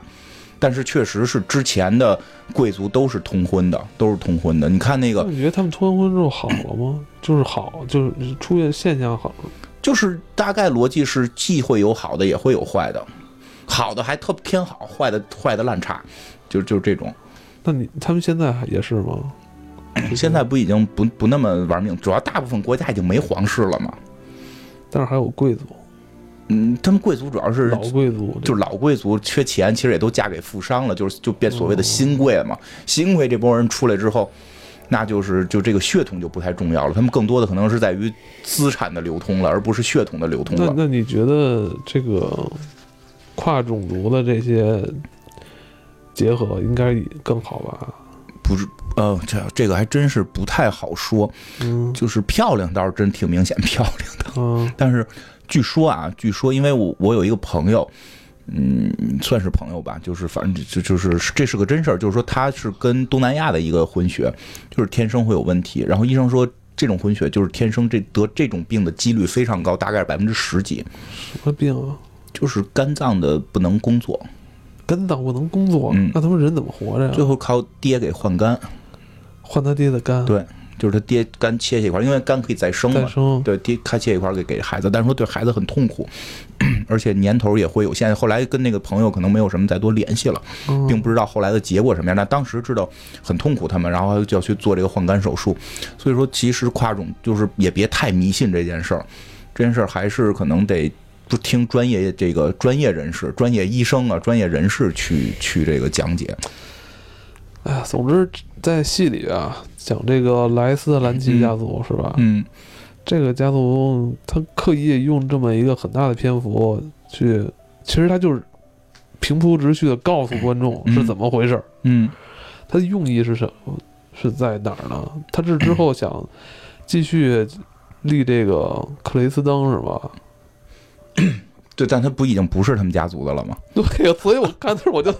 但是确实是之前的贵族都是通婚的，都是通婚的。你看那个，你觉得他们通婚之后好了吗？就是好，就是出现现象好，就是大概逻辑是既会有好的，也会有坏的，好的还特偏好，坏的坏的烂差。就就是这种，那你他们现在也是吗？现在不已经不不那么玩命，主要大部分国家已经没皇室了嘛。但是还有贵族，嗯，他们贵族主要是老贵族，就是老贵族缺钱，其实也都嫁给富商了，就是就变所谓的新贵了嘛。新贵这波人出来之后，那就是就这个血统就不太重要了，他们更多的可能是在于资产的流通了，而不是血统的流通了。那那你觉得这个跨种族的这些？结合应该更好吧？不是，呃，这这个还真是不太好说。嗯，就是漂亮倒是真挺明显漂亮的。嗯，但是据说啊，据说因为我我有一个朋友，嗯，算是朋友吧，就是反正就就是这是个真事儿，就是说他是跟东南亚的一个混血，就是天生会有问题。然后医生说这种混血就是天生这得这种病的几率非常高，大概是百分之十几。什么病啊？就是肝脏的不能工作。肝脏不能工作，那他们人怎么活着呀？最后靠爹给换肝，换他爹的肝。对，就是他爹肝切下一块儿，因为肝可以再生嘛，再生，对，爹开切一块儿给给孩子，但是说对孩子很痛苦，而且年头也会有限。后来跟那个朋友可能没有什么再多联系了，嗯并不知道后来的结果什么样。但当时知道很痛苦，他们然后就要去做这个换肝手术。所以说，其实跨种就是也别太迷信这件事儿，这件事儿还是可能得。不听专业这个专业人士、专业医生啊、专业人士去去这个讲解，哎呀，总之在戏里啊，讲这个莱斯特兰奇家族、是吧？嗯这个家族他刻意用这么一个很大的篇幅去，其实他就是平铺直叙的告诉观众嗯是怎么回事儿。嗯他的用意是什么？是在哪儿呢？他是之后想继续立这个克雷斯登是吧？对，但他不已经不是他们家族的了吗？对呀，所以我看那儿我就，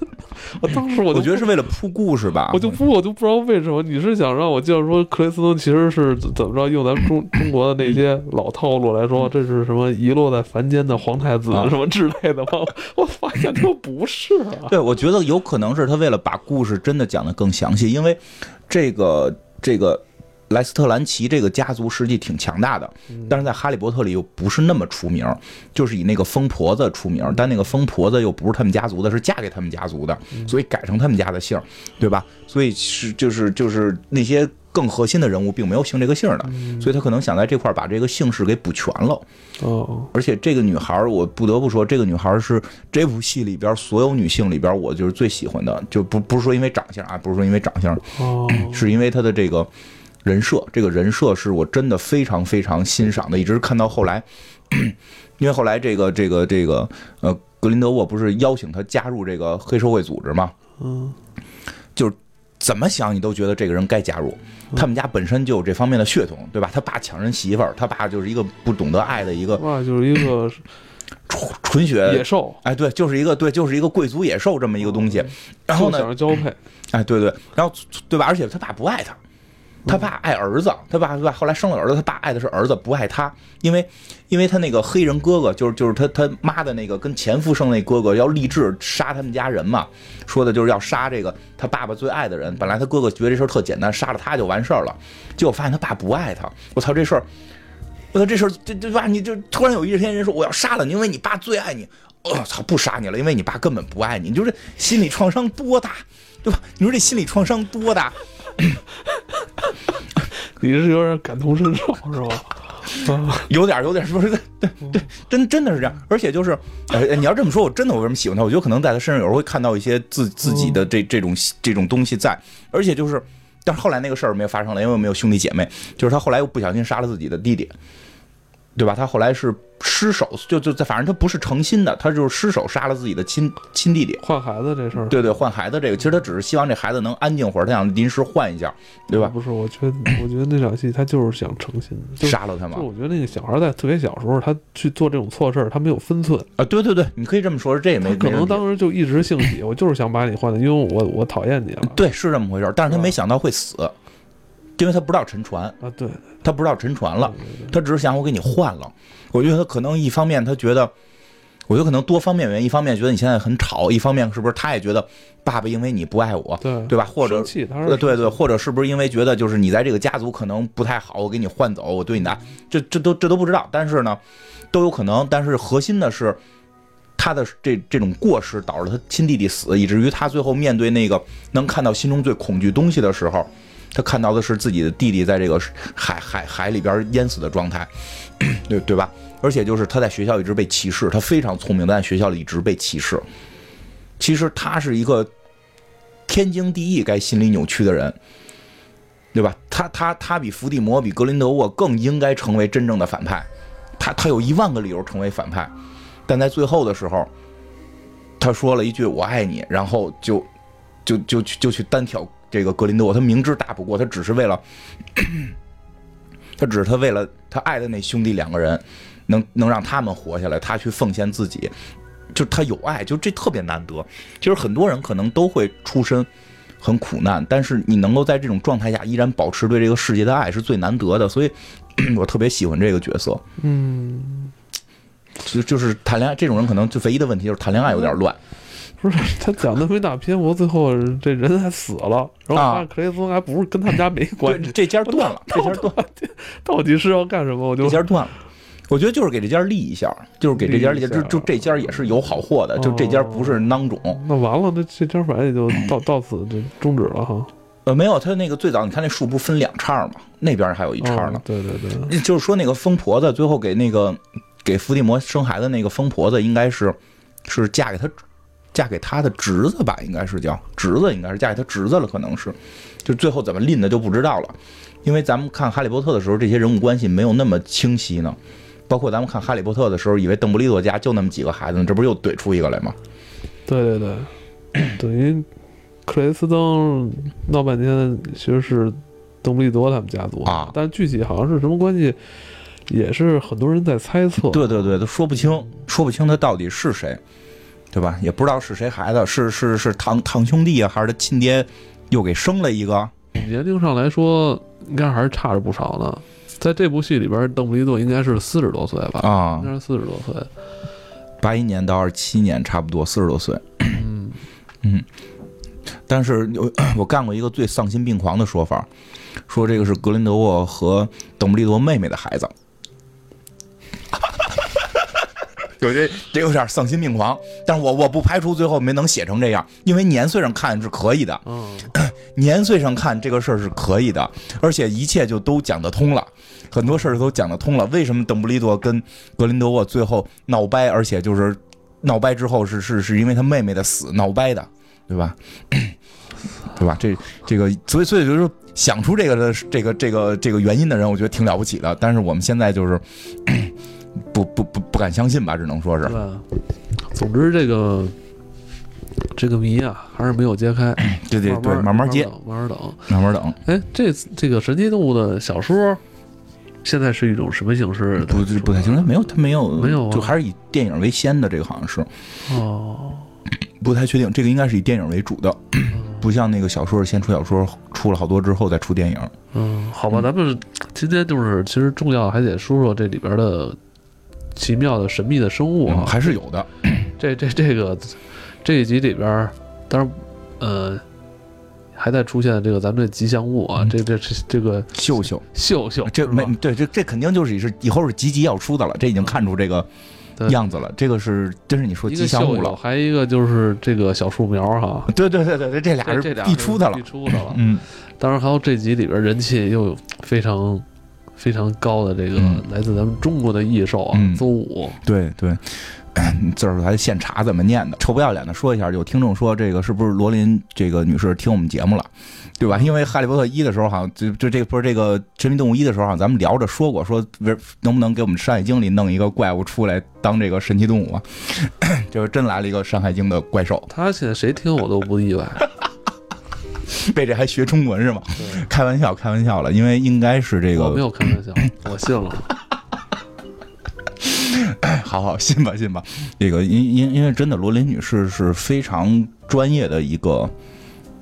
我当时我就我觉得是为了铺故事吧，我就不我就不知道为什么你是想让我介绍说克雷斯登其实是怎怎么着用咱们中中国的那些老套路来说，这是什么遗落在凡间的皇太子啊什么之类的吗？我发现他不是啊。对，我觉得有可能是他为了把故事真的讲得更详细，因为这个这个莱斯特兰奇这个家族实际挺强大的，但是在《哈利波特》里又不是那么出名，就是以那个疯婆子出名，但那个疯婆子又不是他们家族的，是嫁给他们家族的，所以改成他们家的姓儿，对吧？所以是就是就是那些更核心的人物并没有姓这个姓儿的，所以他可能想在这块儿把这个姓氏给补全了。哦，而且这个女孩儿，我不得不说，这个女孩儿是这部戏里边所有女性里边我就是最喜欢的，就不不是说因为长相啊，不是说因为长相，哦，是因为她的这个人设，这个人设是我真的非常非常欣赏的，一直看到后来，因为后来这个这个这个呃，格林德沃不是邀请他加入这个黑社会组织吗？嗯，怎么想你都觉得这个人该加入。他们家本身就有这方面的血统，对吧？他爸抢人媳妇儿，他爸就是一个不懂得爱的一个哇，就是一个纯纯血野兽，哎，对，就是一个对，就是一个贵族野兽这么一个东西。然后呢，交配，哎，对对，然后对吧？而且他爸不爱他，他爸爱儿子，他爸对吧？后来生了儿子，他爸爱的是儿子，不爱他，因为因为他那个黑人哥哥，就是就是他他妈的那个跟前夫生那哥哥要立志杀他们家人嘛，说的就是要杀这个他爸爸最爱的人。本来他哥哥觉得这事儿特简单，杀了他就完事儿了，结果发现他爸不爱他，我操，这事儿。我操，这事儿这这吧，你就突然有一天人说我要杀了你，因为你爸最爱你。我、操，不杀你了，因为你爸根本不爱你。你说这心理创伤多大，对吧？你说这心理创伤多大？你是有点感同身受是吧？啊，有点有点是不是对 对，真真的是这样。而且就是，呃，你要这么说，我真的我为什么喜欢他？我觉得可能在他身上有时候会看到一些自自己的这这种这种东西在，而且就是，但是后来那个事儿没有发生了，因为我没有兄弟姐妹，就是他后来又不小心杀了自己的弟弟，对吧？他后来是失手，就就在反正他不是诚心的，他就是失手杀了自己的亲亲弟弟。换孩子这事儿，对对，换孩子这个，其实他只是希望这孩子能安静会儿，他想临时换一下，对吧？不是，我觉得，我觉得那场戏他就是想诚心，就杀了他嘛就？我觉得那个小孩在特别小时候，他去做这种错事儿，他没有分寸，啊，对对对，你可以这么说，这也没可能当时就一直兴起，我就是想把你换了，因为我我讨厌你了对是这么回事儿，但是他没想到会死，因为他不知道沉船，啊，对，他不知道沉船了，他只是想我给你换了。我觉得他可能一方面他觉得，我觉得可能多方面原因，一方面觉得你现在很吵，一方面是不是他也觉得爸爸因为你不爱我，对对吧？或者生气，对对，或者是不是因为觉得就是你在这个家族可能不太好，我给你换走，我对你的爱这这都这都不知道，但是呢都有可能，但是核心的是。他的这这种过失导致他亲弟弟死，以至于他最后面对那个能看到心中最恐惧东西的时候，他看到的是自己的弟弟在这个海海海里边淹死的状态，对对吧？而且就是他在学校一直被歧视，他非常聪明，但在学校里一直被歧视。其实他是一个天经地义该心理扭曲的人，对吧？他他他比伏地魔、比格林德沃更应该成为真正的反派，他他有一万个理由成为反派，但在最后的时候，他说了一句“我爱你”，然后就就就去就去单挑这个格林德沃，他明知打不过，他只是为了，他只是他为了他爱的那兄弟两个人能能让他们活下来，他去奉献自己，就他有爱，就这特别难得。其实很多人可能都会出身很苦难，但是你能够在这种状态下依然保持对这个世界的爱是最难得的，所以 我特别喜欢这个角色。嗯，就就是谈恋爱这种人，可能就唯一的问题就是谈恋爱有点乱。不是他讲那么一大篇幅，最后这人还死了，然后啊发现克雷斯还不是跟他们家没关对，系，这家断了，这家断了，到底是要干什么？我就这家断了。我觉得就是给这家立一下，就是给这家立立一下就就这家也是有好货的，就这家不是囊种。那完了，那这家反正也就到到此就终止了哈。呃，没有，他那个最早你看那树不是分两叉吗？那边还有一叉呢哦。对对对，就是说那个疯婆子最后给那个给伏地魔生孩子那个疯婆子，应该是是嫁给他嫁给他的侄子吧？应该是叫侄子，应该是嫁给他侄子了，可能是。就最后怎么拎的就不知道了，因为咱们看《哈利波特》的时候，这些人物关系没有那么清晰呢。包括咱们看《哈利波特》的时候，以为邓布利多家就那么几个孩子呢，这不是又怼出一个来吗？对对对，等于克雷斯登闹半天其实是邓布利多他们家族啊但具体好像是什么关系，也是很多人在猜测。对对对，都说不清，说不清他到底是谁，对吧？也不知道是谁孩子，是是是堂堂兄弟啊，还是他亲爹又给生了一个？年龄上来说，应该还是差着不少呢。在这部戏里边，邓布利多应该是四十多岁吧？啊应，该是四十多岁。八一年到二七年，差不多四十多岁。嗯，但是我 我干过一个最丧心病狂的说法，说这个是格林德沃和邓布利多妹妹的孩子。有这这有点丧心病狂，但是我我不排除最后没能写成这样，因为年岁上看是可以的，嗯，年岁上看这个事儿是可以的，而且一切就都讲得通了，很多事儿都讲得通了。为什么邓布利多跟格林德沃最后闹掰，而且就是闹掰之后是是是因为他妹妹的死闹掰的，对吧？对吧？这这个，所以所以就是说想出这个的这个这个这个原因的人，我觉得挺了不起的。但是我们现在就是不不不不敢相信吧，只能说是对。总之，这个这个谜啊，还是没有揭开。对对对，慢慢慢接，等，慢慢等。慢慢等。哎，这这个神奇动物的小说，现在是一种什么形式的？不不太清楚，没有他没有没有啊就还是以电影为先的，这个好像是哦，不太确定，这个应该是以电影为主的，嗯不像那个小说先出小说，出了好多之后再出电影。嗯，好吧，咱们今天就是其实重要还得说说这里边的奇妙的神秘的生物嗯，啊。还是有的。这这这个这一集里边，当然呃还在出现这个咱们这吉祥物啊，嗯这这这这个秀秀，秀秀，这没对，这这肯定就是是以后是集集要出的了，这已经看出这个样子了。这个是真是你说吉祥物了。还一个就是这个小树苗哈，对对对对对，这俩是这这俩必出的了必。出的了。嗯，当然还有这集里边人气又非常非常高的这个嗯来自咱们中国的异兽啊，嗯邹武。对对。字 儿还现查怎么念的，臭不要脸的说一下，有听众说这个是不是罗琳这个女士听我们节目了，对吧？因为《哈利波特一》的时候，好像就就这不是这个《神秘动物一》的时候，好像咱们聊着说过，说能不能给我们《山海经》里弄一个怪物出来当这个神奇动物啊？就是真来了一个《山海经》的怪兽，他现在谁听我都不意外。被这还学中文是吗？开玩笑，开玩笑了，因为应该是这个，我没有开玩笑，我信了。好好信吧信吧，这个因因因为真的罗琳女士是非常专业的一个，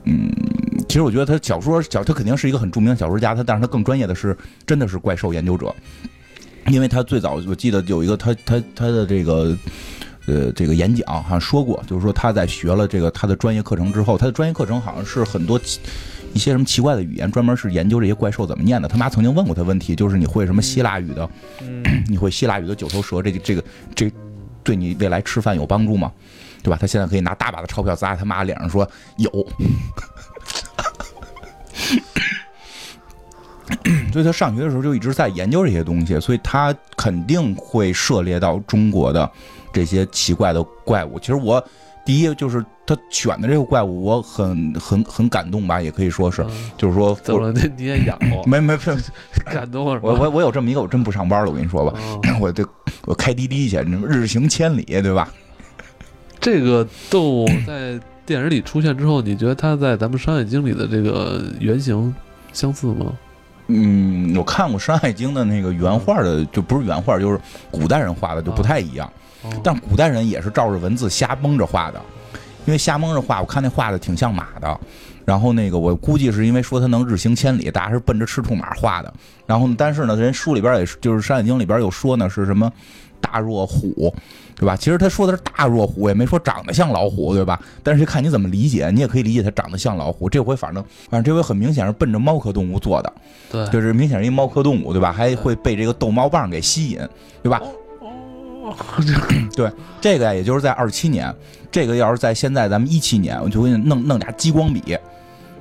嗯，其实我觉得她小说小她肯定是一个很著名的小说家，她但是她更专业的是真的是怪兽研究者，因为她最早我记得有一个她她她的这个。呃，这个演讲好像说过，就是说他在学了这个他的专业课程之后，他的专业课程好像是很多奇一些什么奇怪的语言，专门是研究这些怪兽怎么念的。他妈曾经问过他问题，就是你会什么希腊语的？嗯，你会希腊语的九头蛇，这个这个这对你未来吃饭有帮助吗？对吧？他现在可以拿大把的钞票砸在他妈脸上说有，所以他上学的时候就一直在研究这些东西，所以他肯定会涉猎到中国的这些奇怪的怪物。其实我第一就是他选的这个怪物，我很很很感动吧，也可以说是，嗯就是说怎么了？你你也养过？没 没没，感动？我我我有这么一个，我真不上班了，我跟你说吧。哦 我这我开滴滴去，日行千里，对吧？这个动物在电影里出现之后，你觉得它在咱们《山海经》里的这个原型相似吗？嗯，我看过《山海经》的那个原画的，就不是原画，就是古代人画的，就不太一样。哦但古代人也是照着文字瞎蒙着画的，因为瞎蒙着画，我看那画的挺像马的。然后那个我估计是因为说它能日行千里，大家是奔着赤兔马画的。然后呢，但是呢，人书里边也是，就是《山海经》里边有说呢，是什么？大若虎，对吧？其实他说的是大若虎，也没说长得像老虎，对吧？但是看你怎么理解，你也可以理解它长得像老虎。这回反正反正这回很明显是奔着猫科动物做的，对，就是明显是一猫科动物，对吧？还会被这个逗猫棒给吸引，对吧？哦，对，这个呀，也就是在二七年，这个要是在现在咱们一七年，我就给你弄弄俩激光笔，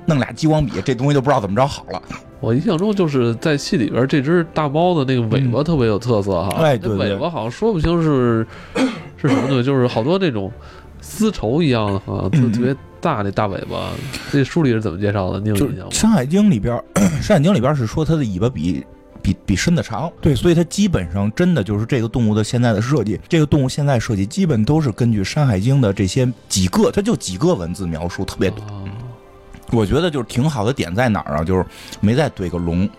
弄俩激光笔，这东西就不知道怎么着好了。我印象中就是在戏里边，这只大猫的那个尾巴特别有特色哈，那哎对对尾巴好像说不清是是什么东西，就是好多那种丝绸一样的哈，特嗯特别大那大尾巴。这书里是怎么介绍的？你有就印象吗《？山海经》里边，《山海经》里边是说它的尾巴比比比身子长，对，所以它基本上真的就是这个动物的现在的设计，这个动物现在设计基本都是根据《山海经》的这些几个，它就几个文字描述，特别多。啊，我觉得就是挺好的点在哪儿啊？就是没再堆个龙。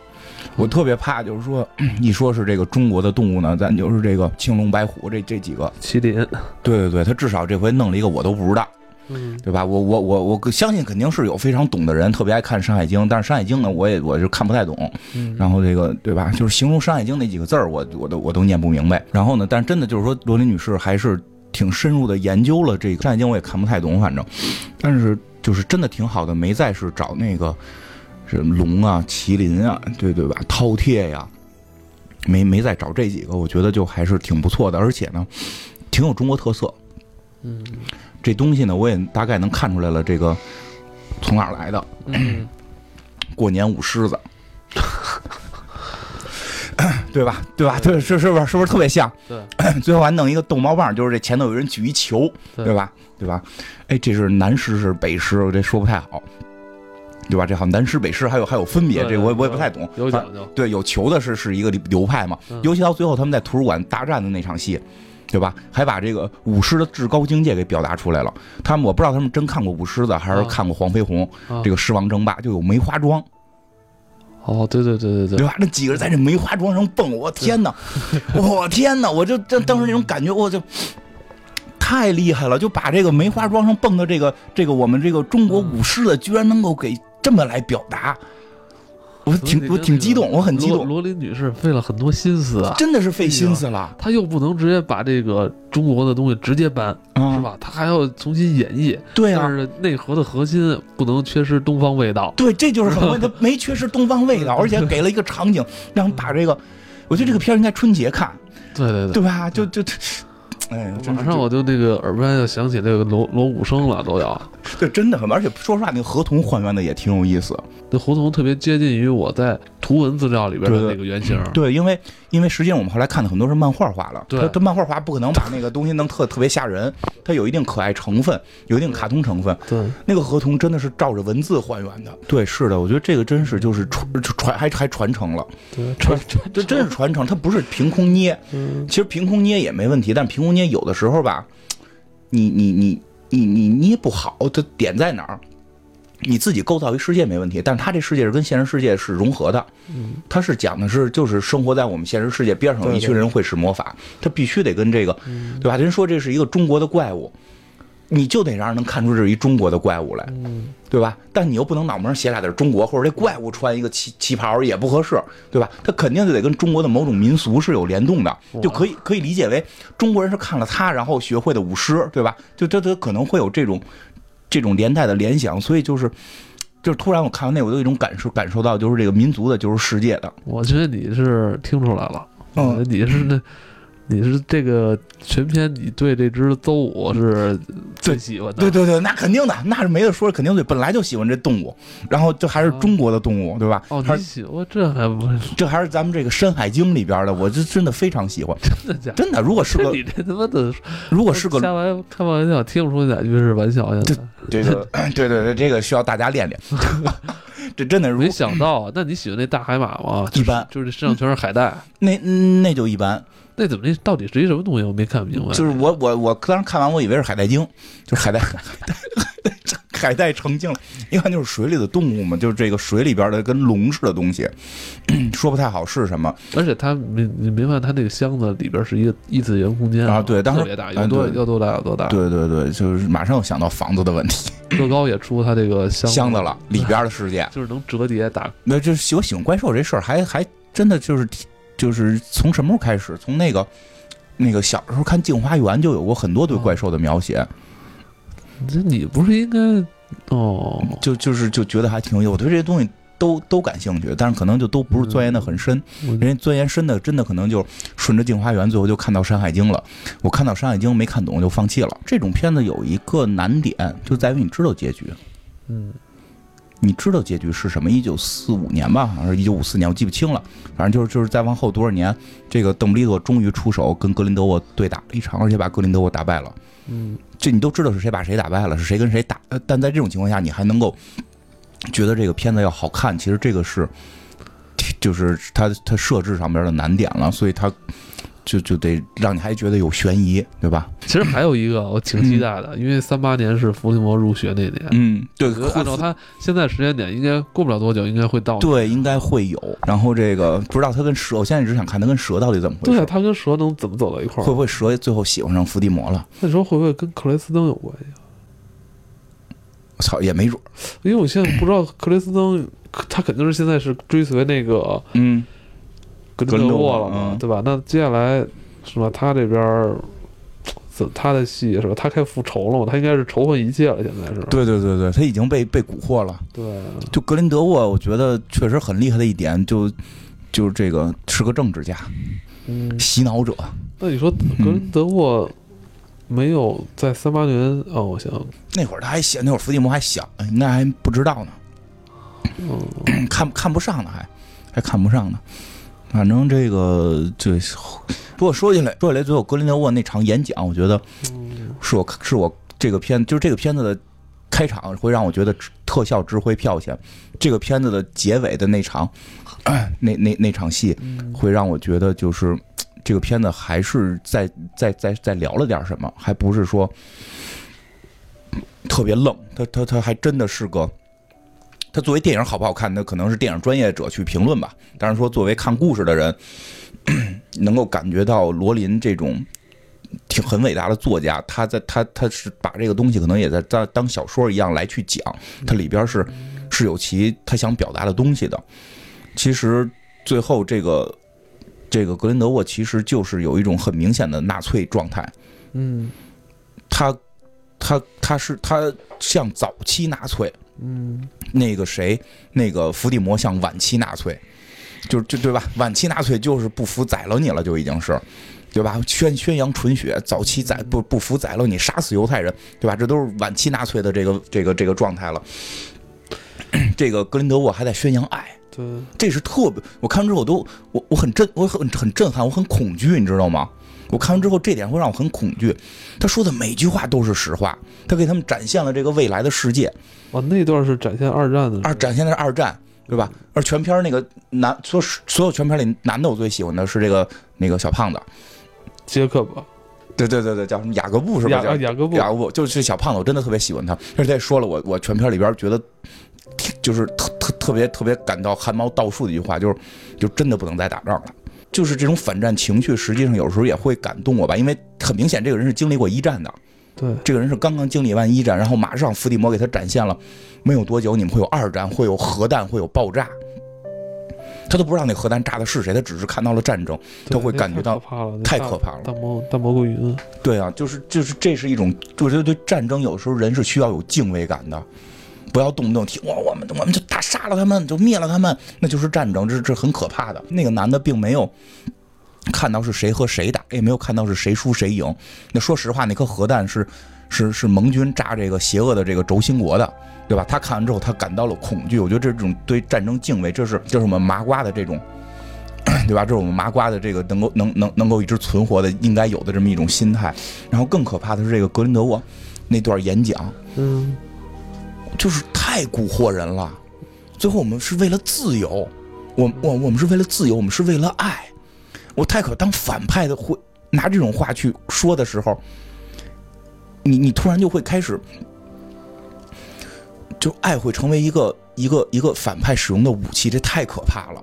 我特别怕，就是说，一说是这个中国的动物呢，咱就是这个青龙、白虎这这几个。麒麟，对对对，他至少这回弄了一个我都不知道，嗯，对吧？我我我我相信肯定是有非常懂的人，特别爱看《山海经》，但是《山海经》呢，我也我就看不太懂。嗯然后这个对吧？就是形容《山海经》那几个字儿，我我都我都念不明白。然后呢，但是真的就是说，罗琳女士还是挺深入的研究了这个《山海经》，我也看不太懂，反正，但是就是真的挺好的，没再是找那个什么龙啊、麒麟啊，对对吧？饕餮呀，没没再找这几个，我觉得就还是挺不错的，而且呢，挺有中国特色。嗯这东西呢，我也大概能看出来了，这个从哪儿来的？嗯，过年舞狮子，对吧？对吧？对，是是不是是不是特别像？对，最后还弄一个逗猫棒，就是这前头有人举一球，对对吧？对吧？哎，这是南狮是北狮，我这说不太好，对吧？这好像南狮北狮还有还有分别，这我也我也不太懂。反有讲究。对，有球的是是一个流派嘛，嗯尤其到最后他们在图书馆大战的那场戏，对吧？还把这个舞狮的至高境界给表达出来了。他们我不知道他们真看过舞狮子，还是啊看过黄飞鸿、啊这个狮王争霸，就有梅花桩，哦，对对对对对，对吧？那几个人在这梅花桩上蹦，我天哪，我天哪，我就这当时那种感觉，我就。太厉害了！就把这个梅花桩上蹦的这个这个我们这个中国舞狮的，居然能够给这么来表达，我挺我挺激动，我很激动，罗罗琳女士费了很多心思啊，真的是费心思了，她又不能直接把这个中国的东西直接搬，啊是？吧？她还要重新演绎，对啊但，是内核的核心不能缺失东方味道。对，这就是很关键，它没缺失东方味道，而且给了一个场景，让把这个，我觉得这个片儿应该春节看，对对对，对吧？就就，哎马上我就那个耳边就响起那个锣锣鼓声了，都要。对真的很，而且说实话，那个合同还原的也挺有意思。那河童特别接近于我在图文资料里边的那个原型。对，因为因为实际上我们后来看的很多是漫画画了，对它它漫画画不可能把那个东西弄特特别吓人，它有一定可爱成分，有一定卡通成分。对，那个河童真的是照着文字还原的。对，是的，我觉得这个真是就是传传还还传承了，对，传传这真是传承，它不是凭空捏。嗯，其实凭空捏也没问题，但凭空捏有的时候吧，你你你你你捏不好，它点在哪儿？你自己构造一世界没问题，但是它这世界是跟现实世界是融合的，嗯，它是讲的是就是生活在我们现实世界边上有一群人会使魔法，他必须得跟这个，嗯对吧？人说这是一个中国的怪物，你就得让人能看出这是一中国的怪物来，嗯，对吧？但你又不能脑门上写俩字中国，或者这怪物穿一个旗旗袍也不合适，对吧？他肯定就得跟中国的某种民俗是有联动的，就可以可以理解为中国人是看了他，然后学会的舞狮，对吧？就这这可能会有这种这种连带的联想，所以就是。就是突然我看完那，我有一种感受，感受到就是这个民族的，就是世界的，我觉得你是听出来了，嗯你是那。你是这个全篇，你对这只邹舞是最喜欢的，对对对，那肯定的，那是没得说，肯定对，本来就喜欢这动物，然后这还是中国的动物，对吧？哦，还是你喜欢这还不是这还是咱们这个《山海经》里边的，我这真的非常喜欢，真的假的？真的。如果是个 你这他妈的，如果是个开玩开玩笑，听不出哪句是玩笑，现在这个，对对对，这个需要大家练练。这真的，是没想到啊！那你喜欢那大海马吗？一般就是身上全是海带，那那就一般。那怎么那到底是一什么东西？我没看明白。就是我我我当时看完，我以为是海带精，就是海带海带海带成精了。一看就是水里的动物嘛，就是这个水里边的跟龙似的东西，说不太好是什么。而且它没你明白，它那个箱子里边是一个异次元空间啊对当时特别大，哎有多对有多大有多大。对对对，就是马上又想到房子的问题，乐高也出它这个箱 箱子了里边的世界。就是能折叠打。那就是我喜欢怪兽这事儿，还还真的就是就是从什么时候开始？从那个那个小时候看《镜花缘》就有过很多对怪兽的描写，这你不是应该哦？就就是就觉得还挺有，我对这些东西都都感兴趣，但是可能就都不是钻研的很深。我人家钻研深的，真的可能就顺着《镜花缘》，最后就看到《山海经》了。我看到《山海经》没看懂就放弃了。这种片子有一个难点，就在于你知道结局，嗯你知道结局是什么？一九四五年吧，好像是一九五四年，我记不清了。反正就是就是再往后多少年，这个邓布利多终于出手跟格林德沃对打了一场，而且把格林德沃打败了。嗯这你都知道是谁把谁打败了，是谁跟谁打。呃但在这种情况下，你还能够觉得这个片子要好看，其实这个是就是它它设置上边的难点了，所以它就就得让你还觉得有悬疑，对吧？其实还有一个我挺期待的，因为三八年是伏地魔入学那年，嗯，对按照他现在时间点，应该过不了多久，应该会到。对，应该会有。然后这个不知道他跟蛇，我现在只想看他跟蛇到底怎么回事对啊，他跟蛇能怎么走到一块儿？会不会蛇最后喜欢上伏地魔了？那你说会不会跟克雷斯登有关系？我操，也没准儿。因为我现在不知道克雷斯登，他肯定是现在是追随那个嗯，格林德沃沃了嘛，嗯对吧？那接下来是吧？他这边儿怎他的戏是吧？他开始复仇了嘛？他应该是仇恨一切了，现在是吧。对对对对，他已经被被蛊惑了。对，就格林德沃，我觉得确实很厉害的一点，就就是这个是个政治家、嗯，洗脑者。那你说格林德沃没有在三八年哦？我想，那会儿他还小，那会儿伏地魔还小，应该还不知道呢，嗯，看看不上呢，还还看不上呢。反正这个这，不过说起来说起来，最后格林德沃那场演讲，我觉得嗯是我是我这个片就是这个片子的开场会让我觉得特效值回票钱，这个片子的结尾的那场，那那那场戏嗯会让我觉得就是这个片子还是在在在在聊了点什么，还不是说特别愣，他他他还真的是个。他作为电影好不好看，那可能是电影专业者去评论吧。但是说作为看故事的人，能够感觉到罗琳这种挺很伟大的作家，他在他他是把这个东西可能也在当当小说一样来去讲，它里边是是有其他想表达的东西的。其实最后这个这个格林德沃其实就是有一种很明显的纳粹状态，嗯他他他是他像早期纳粹，嗯那个谁，那个伏地魔像晚期纳粹，就就对吧？晚期纳粹就是不服宰了你了，就已经是，对吧？宣宣扬纯血，早期宰不不服宰了你，杀死犹太人，对吧？这都是晚期纳粹的这个这个这个状态了。这个格林德沃还在宣扬爱，对，这是特别，我看完之后我都我我很震，我很很震撼，我很恐惧，你知道吗？我看完之后，这点会让我很恐惧。他说的每句话都是实话，他给他们展现了这个未来的世界，哦，那段是展现二战的，二展现的是二战，对吧？而全片那个男所所有全片里男的，我最喜欢的是这个那个小胖子，杰克吧，对对对对，叫什么雅各布是吧？雅雅各布，雅各布，就是小胖子，我真的特别喜欢他。而且说了我我全片里边觉得就是特特特别特别感到汗毛倒竖的一句话，就是就真的不能再打仗了。就是这种反战情绪，实际上有时候也会感动我吧，因为很明显这个人是经历过一战的，对，这个人是刚刚经历完一战，然后马上伏地魔给他展现了，没有多久你们会有二战，会有核弹，会有爆炸。他都不知道那核弹炸的是谁，他只是看到了战争，他会感觉到太可怕了大蘑大蘑菇云，对啊，就是就是这是一种，我觉得对战争有时候人是需要有敬畏感的，不要动不动提哇我们我们就打杀了他们，就灭了他们，那就是战争，这是这很可怕的。那个男的并没有看到是谁和谁打，也没有看到是谁输谁赢。那说实话，那颗核弹是是是盟军炸这个邪恶的这个轴心国的，对吧？他看完之后，他感到了恐惧。我觉得这种对战争敬畏，这是这是我们麻瓜的这种。对吧？这是我们麻瓜的这个能够能能能够一直存活的应该有的这么一种心态。然后更可怕的是这个格林德沃那段演讲，嗯，就是太蛊惑人了。最后我们是为了自由，我我我们是为了自由，我们是为了爱。我太可当反派的会拿这种话去说的时候，你你突然就会开始，就爱会成为一个一个一个反派使用的武器，这太可怕了。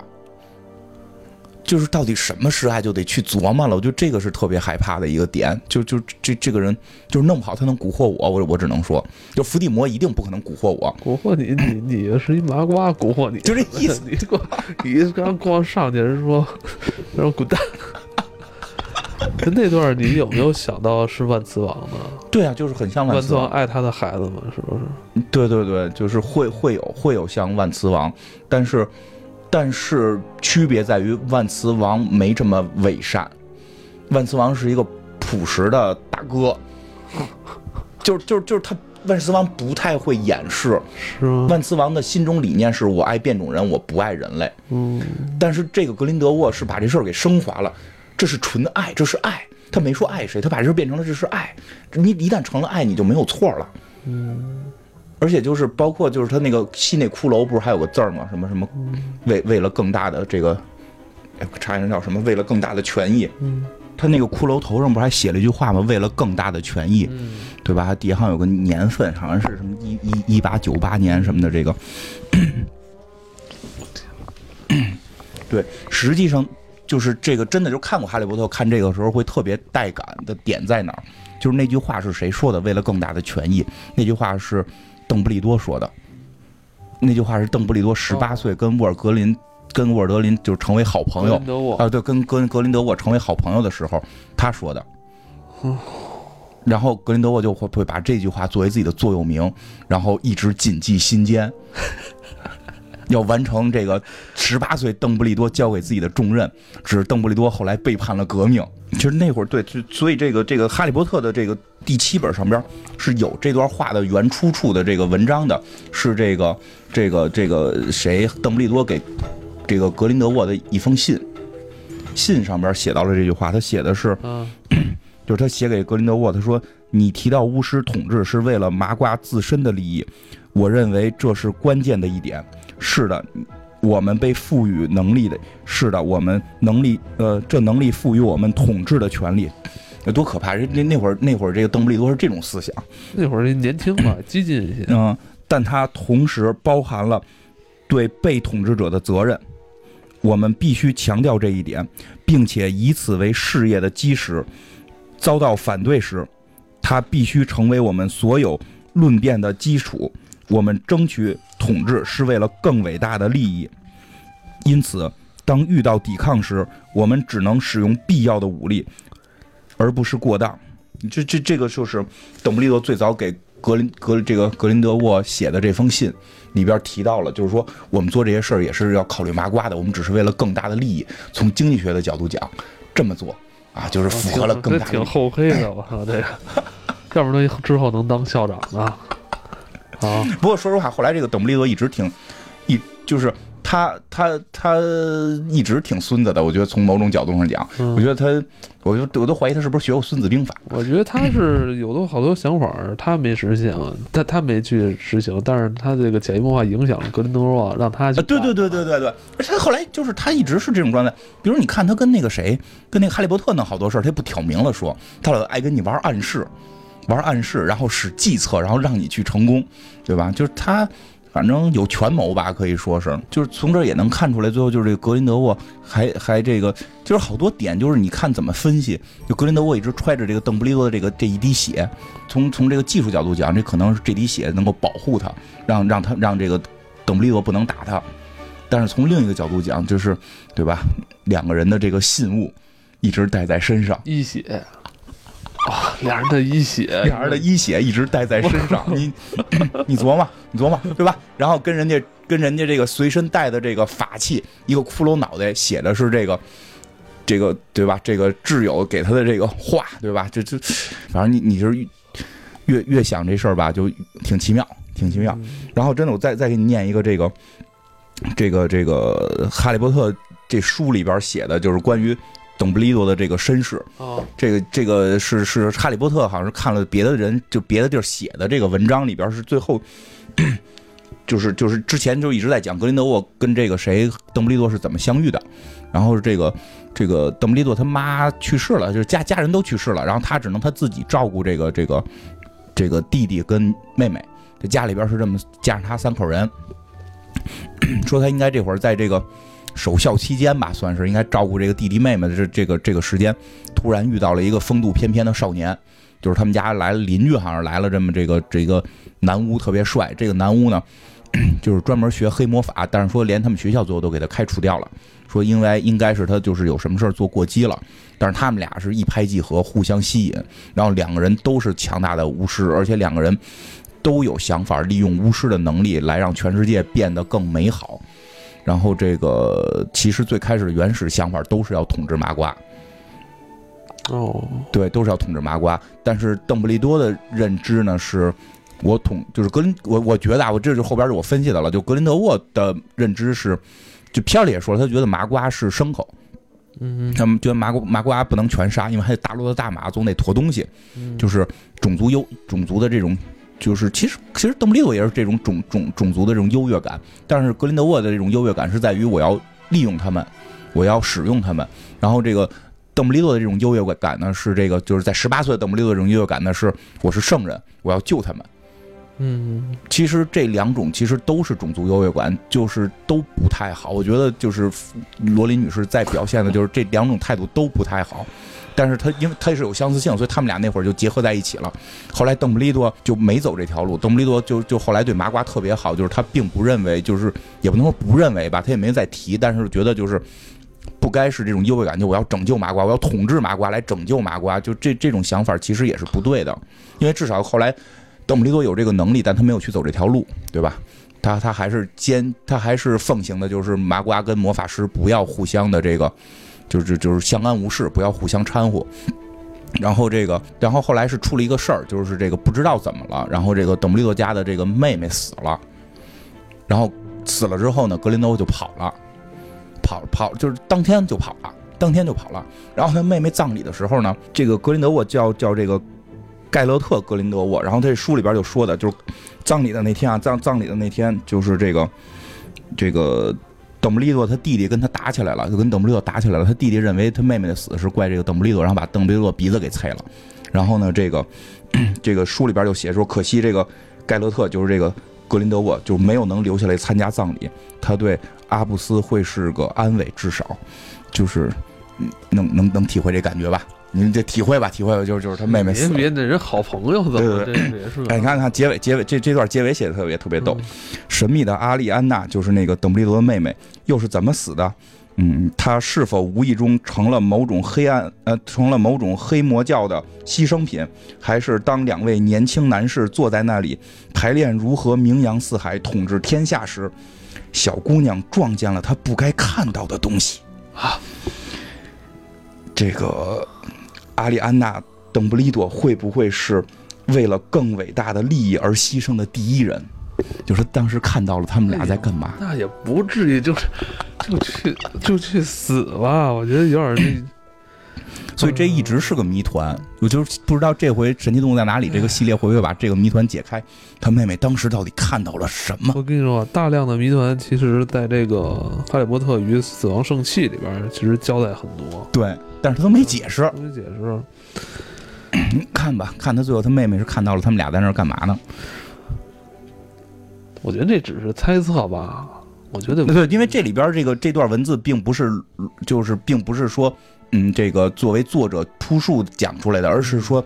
就是到底什么是爱，就得去琢磨了。我觉得这个是特别害怕的一个点。就就这这个人就是弄不好他能蛊惑我，我我只能说，就伏地魔一定不可能蛊惑我。蛊惑你，你你是一麻瓜蛊惑你，就这意思你光 你刚光上去人说，让我滚蛋，那段你有没有想到是万磁王呢？对啊，就是很像万磁王磁王。爱他的孩子嘛，是不是？对对对，就是会会有会有像万磁王，但是但是区别在于万磁王没这么伪善，万磁王是一个朴实的大哥，就就就是他万磁王不太会掩饰，是吗？万磁王的心中理念是我爱变种人，我不爱人类。嗯，但是这个格林德沃是把这事儿给升华了，这是纯爱，这是爱。他没说爱谁，他把这事儿变成了这是爱。你一旦成了爱，你就没有错了。嗯，而且就是包括就是他那个戏那骷髅，不是还有个字儿吗？什么什么，为为了更大的这个，哎，查一下叫什么？为了更大的权益。嗯，他那个骷髅头上不是还写了一句话吗？为了更大的权益，嗯，对吧？底下好像有个年份，好像是什么一一一八九八年什么的这个。对，实际上就是这个真的就看过《哈利波特》，看这个时候会特别带感的点在哪儿？就是那句话是谁说的？为了更大的权益，那句话是邓布利多说的。那句话是邓布利多十八岁跟沃尔格林跟沃尔德林就成为好朋友啊，对，跟跟格林德沃成为好朋友的时候，他说的。然后格林德沃就会会把这句话作为自己的座右铭，然后一直谨记心间，要完成这个十八岁邓布利多交给自己的重任。只是邓布利多后来背叛了革命。其实那会儿对，就所以这个这个《哈利波特》的这个第七本上边是有这段话的原出处的这个文章的，是这个这个这个谁邓布利多给这个格林德沃的一封信，信上边写到了这句话，他写的是。啊，就是他写给格林德沃，他说：“你提到巫师统治是为了麻瓜自身的利益，我认为这是关键的一点。是的，我们被赋予能力的，是的，我们能力，呃，这能力赋予我们统治的权利，那多可怕！人那那会儿那会儿这个邓布利多是这种思想，那会儿人年轻嘛，激进一些。嗯，但他同时包含了对被统治者的责任。我们必须强调这一点，并且以此为事业的基石。遭到反对时，他必须成为我们所有论辩的基础。我们争取统治是为了更伟大的利益，因此，当遇到抵抗时，我们只能使用必要的武力，而不是过当。这这这个就是邓布利多最早给格林格这个格林德沃写的这封信里边提到了，就是说我们做这些事儿也是要考虑麻瓜的，我们只是为了更大的利益。从经济学的角度讲，这么做啊，就是符合了更大的利益。挺厚黑的，我操这个，要不然他之后能当校长呢？啊，不过说实话，后来这个邓布利多一直挺一就是。他他他一直挺孙子的，我觉得从某种角度上讲，嗯我觉得他，我就我都怀疑他是不是学过《孙子兵法》。我觉得他是有的好多想法，他没实现，他他没去实行，但是他这个潜移默化影响了格林德沃，让他去啊，对对对对对对，而且他后来就是他一直是这种状态。比如你看他跟那个谁，跟那个哈利波特弄好多事儿，他也不挑明了说，他老爱跟你玩暗示，玩暗示，然后使计策，然后让你去成功，对吧？就是他。反正有权谋吧，可以说是，就是从这也能看出来，最后就是这个格林德沃还还这个，就是好多点，就是你看怎么分析，就格林德沃一直揣着这个邓布利多的这个这一滴血，从从这个技术角度讲，这可能是这滴血能够保护他，让让他让这个邓布利多不能打他，但是从另一个角度讲，就是对吧？两个人的这个信物一直带在身上，一血啊，俩人的一血，俩人的一血一直带在身上，你 你琢磨，你琢磨，对吧？然后跟人家跟人家这个随身带的这个法器，一个骷髅脑袋，写的是这个这个对吧？这个挚友给他的这个话，对吧？这这，反正你你就是越越想这事儿吧，就挺奇妙，挺奇妙。然后真的，我再再给你念一个这个这个这个《哈利波特》这书里边写的，就是关于邓布利多的这个身世。哦，这个这个是是哈利波特，好像是看了别的人就别的地儿写的这个文章里边是最后，就是就是之前就一直在讲格林德沃跟这个谁邓布利多是怎么相遇的，然后这个这个邓布利多他妈去世了，就是家家人都去世了，然后他只能他自己照顾这个这个这个弟弟跟妹妹，这家里边是这么加上他三口人，说他应该这会儿在这个守孝期间吧，算是应该照顾这个弟弟妹妹的这这个这个时间，突然遇到了一个风度翩翩的少年，就是他们家来了邻居，好像来了这么这个这个男巫特别帅，这个男巫呢，就是专门学黑魔法，但是说连他们学校最后都给他开除掉了，说因为应该是他就是有什么事儿做过激了，但是他们俩是一拍即合，互相吸引，然后两个人都是强大的巫师，而且两个人都有想法，利用巫师的能力来让全世界变得更美好。然后这个其实最开始的原始想法都是要统治麻瓜，哦，对，都是要统治麻瓜。但是邓布利多的认知呢，是我统就是格林，我我觉得啊，我这就后边是我分析的了，就格林德沃的认知是，就片里也说了，他觉得麻瓜是牲口，嗯他们觉得麻瓜麻瓜不能全杀，因为还有大陆的大马总得驮东西，嗯，就是种族优种族的这种。就是其实其实邓布利多也是这种种种种族的这种优越感，但是格林德沃的这种优越感是在于我要利用他们，我要使用他们。然后这个邓布利多的这种优越感呢，是这个就是在十八岁邓布利多的这种优越感呢，是我是圣人，我要救他们。嗯其实这两种其实都是种族优越感，就是都不太好。我觉得就是罗琳女士在表现的就是这两种态度都不太好。但是他因为他是有相似性，所以他们俩那会儿就结合在一起了。后来邓布利多就没走这条路，邓布利多就就后来对麻瓜特别好，就是他并不认为，就是也不能说不认为吧，他也没再提，但是觉得就是不该是这种优越感，就我要拯救麻瓜，我要统治麻瓜来拯救麻瓜，就这这种想法其实也是不对的，因为至少后来邓布利多有这个能力，但他没有去走这条路，对吧？他他还是坚，他还是奉行的就是麻瓜跟魔法师不要互相的这个。就是就是相安无事，不要互相掺和。然后这个，然后后来是出了一个事儿，就是这个不知道怎么了，然后这个邓布利多家的这个妹妹死了，然后死了之后呢，格林德沃就跑了，跑跑就是当天就跑了，当天就跑了。然后他妹妹葬礼的时候呢，这个格林德沃叫叫这个盖勒特格林德沃，然后这书里边就说的，就是葬礼的那天啊，葬葬礼的那天就是这个这个。邓布利多他弟弟跟他打起来了，就跟邓布利多打起来了。他弟弟认为他妹妹的死是怪这个邓布利多，然后把邓布利多鼻子给拆了。然后呢，这个这个书里边就写说，可惜这个盖勒特就是这个格林德沃就没有能留下来参加葬礼。他对阿布斯会是个安慰，至少就是能能能体会这感觉吧。您这体会吧，体会吧，就是就是他妹妹死了。别别，那人好朋友怎么这也是？哎，你看看结尾，结尾这这段结尾写的特别特别逗。嗯神秘的阿丽安娜就是那个邓布利多的妹妹，又是怎么死的？嗯，她是否无意中成了某种黑暗呃，成了某种黑魔教的牺牲品？还是当两位年轻男士坐在那里排练如何名扬四海、统治天下时，小姑娘撞见了她不该看到的东西啊？这个阿里安娜·邓布利多会不会是为了更伟大的利益而牺牲的第一人？就是当时看到了他们俩在干嘛？那也不至于，就是就去就去死吧。我觉得有点那，所以这一直是个谜团。我就是不知道这回《神奇动物在哪里》这个系列会不会把这个谜团解开？他妹妹当时到底看到了什么？我跟你说，大量的谜团其实在这个《哈利波特与死亡圣器》里边，其实交代很多，对，但是他都没解释。没解释。看吧，看他最后他妹妹是看到了他们俩在那儿干嘛呢？我觉得这只是猜测吧。我觉得对，因为这里边这个这段文字并不是，就是并不是说，嗯，这个作为作者铺述讲出来的，而是说，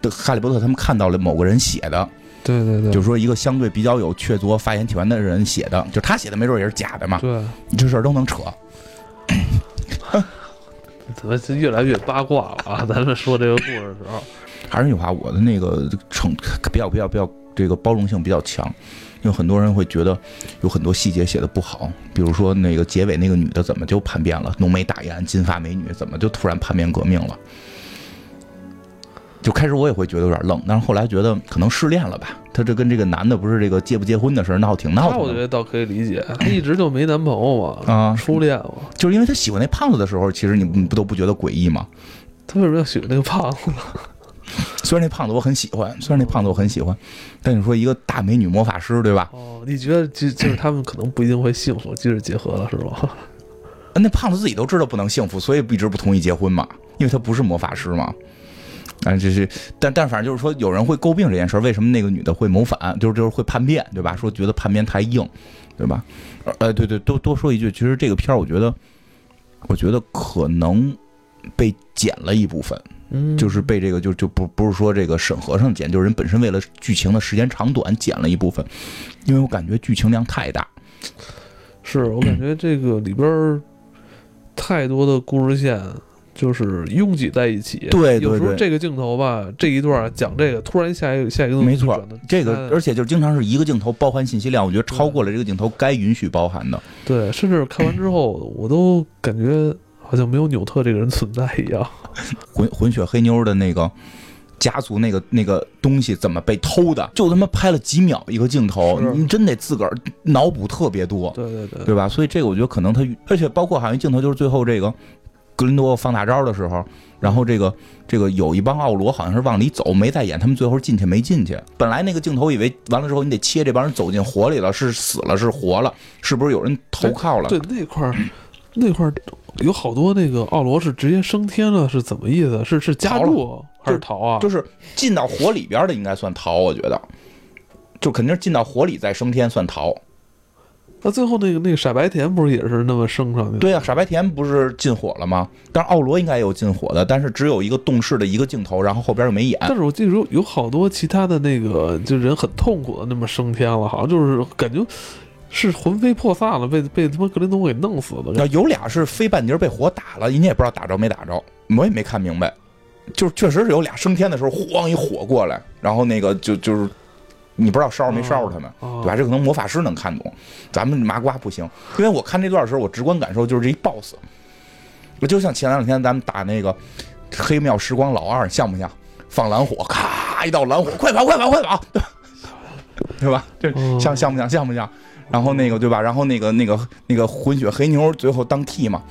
的哈利波特他们看到了某个人写的，对对对，就是说一个相对比较有确凿发言体源的人写的，就他写的没准也是假的嘛，对，这事儿都能扯。怎么是越来越八卦了啊？咱们说这个故事的时候，还是那句话，我的那个成比较比较比较这个包容性比较强，因为很多人会觉得有很多细节写的不好，比如说那个结尾那个女的怎么就叛变了，浓眉大眼金发美女怎么就突然叛变革命了？就开始我也会觉得有点愣，但是后来觉得可能失恋了吧？她这跟这个男的不是这个结不结婚的事儿闹挺闹那我觉得倒可以理解，他一直就没男朋友嘛，啊，初恋嘛，就是因为他喜欢那胖子的时候，其实你你不都不觉得诡异吗？他为什么要喜欢那个胖子？虽然那胖子我很喜欢，虽然那胖子我很喜欢，但你说一个大美女魔法师，对吧？哦，你觉得就就是他们可能不一定会幸福，即使结合了，是 吧？那胖子自己都知道不能幸福，所以一直不同意结婚嘛，因为他不是魔法师嘛。啊，这是，但但反正就是说，有人会诟病这件事儿，为什么那个女的会谋反，就是就是会叛变，对吧？说觉得叛变太硬，对吧？呃，对对，多多说一句，其实这个片儿，我觉得，我觉得可能被剪了一部分，嗯，就是被这个就就不不是说这个审核上剪，就是人本身为了剧情的时间长短剪了一部分，因为我感觉剧情量太大。是我感觉这个里边儿太多的故事线就是拥挤在一起。对对对有时候这个镜头吧，这一段讲这个，突然下一个下一个没错，这个哎而且就经常是一个镜头包含信息量，我觉得超过了这个镜头该允许包含的。对，甚至看完之后，我都感觉好像没有纽特这个人存在一样。混混血黑妞的那个家族那个那个东西怎么被偷的，就他妈拍了几秒一个镜头，你真得自个儿脑补特别多，对对对，对吧？所以这个我觉得可能他，而且包括好像镜头就是最后这个格林多放大招的时候，然后这个这个有一帮奥罗好像是往里走，没在演他们最后进去没进去。本来那个镜头以为完了之后你得切这帮人走进火里了，是死了是活了，是不是有人投靠了？对那块儿，那块儿有好多那个奥罗是直接升天了，是怎么意思？是是加入还是逃啊？就是进到火里边的应该算逃，我觉得，就肯定是进到火里再升天算逃。那最后那个那个傻白甜不是也是那么升上去的？对啊，傻白甜不是进火了吗？但是奥罗应该也有进火的，但是只有一个动视的一个镜头，然后后边又没演。但是我记得有有好多其他的那个，就人很痛苦的那么升天了，好像就是感觉是魂飞魄散了，被被他妈格林多给弄死的。啊，有俩是飞半截被火打了，人家也不知道打着没打着，我也没看明白。就是确实是有俩升天的时候，咣一火过来，然后那个就就是你不知道烧着没烧着他们，啊对吧？这可能魔法师能看懂，咱们麻瓜不行。因为我看这段的时候，我直观感受就是这一 BOSS，我就像前两天咱们打那个黑庙时光老二，像不像？放蓝火，咔一道蓝火，快跑快跑快跑，对吧？这哦像像不像像不像？然后那个对吧？然后那个那个那个混血黑妞最后当替嘛，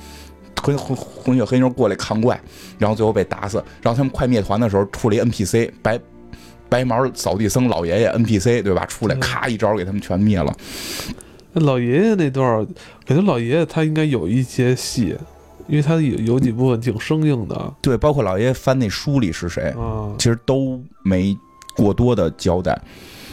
混混混血黑妞过来扛怪，然后最后被打死。然后他们快灭团的时候出了一 NPC 白白毛扫地僧老爷爷 NPC 对吧？出来嗯咔一招给他们全灭了。那老爷爷那段儿，感觉老爷爷他应该有一些戏，因为他有有几部分挺生硬的对，包括老爷爷翻那书里是谁，啊。其实都没过多的交代。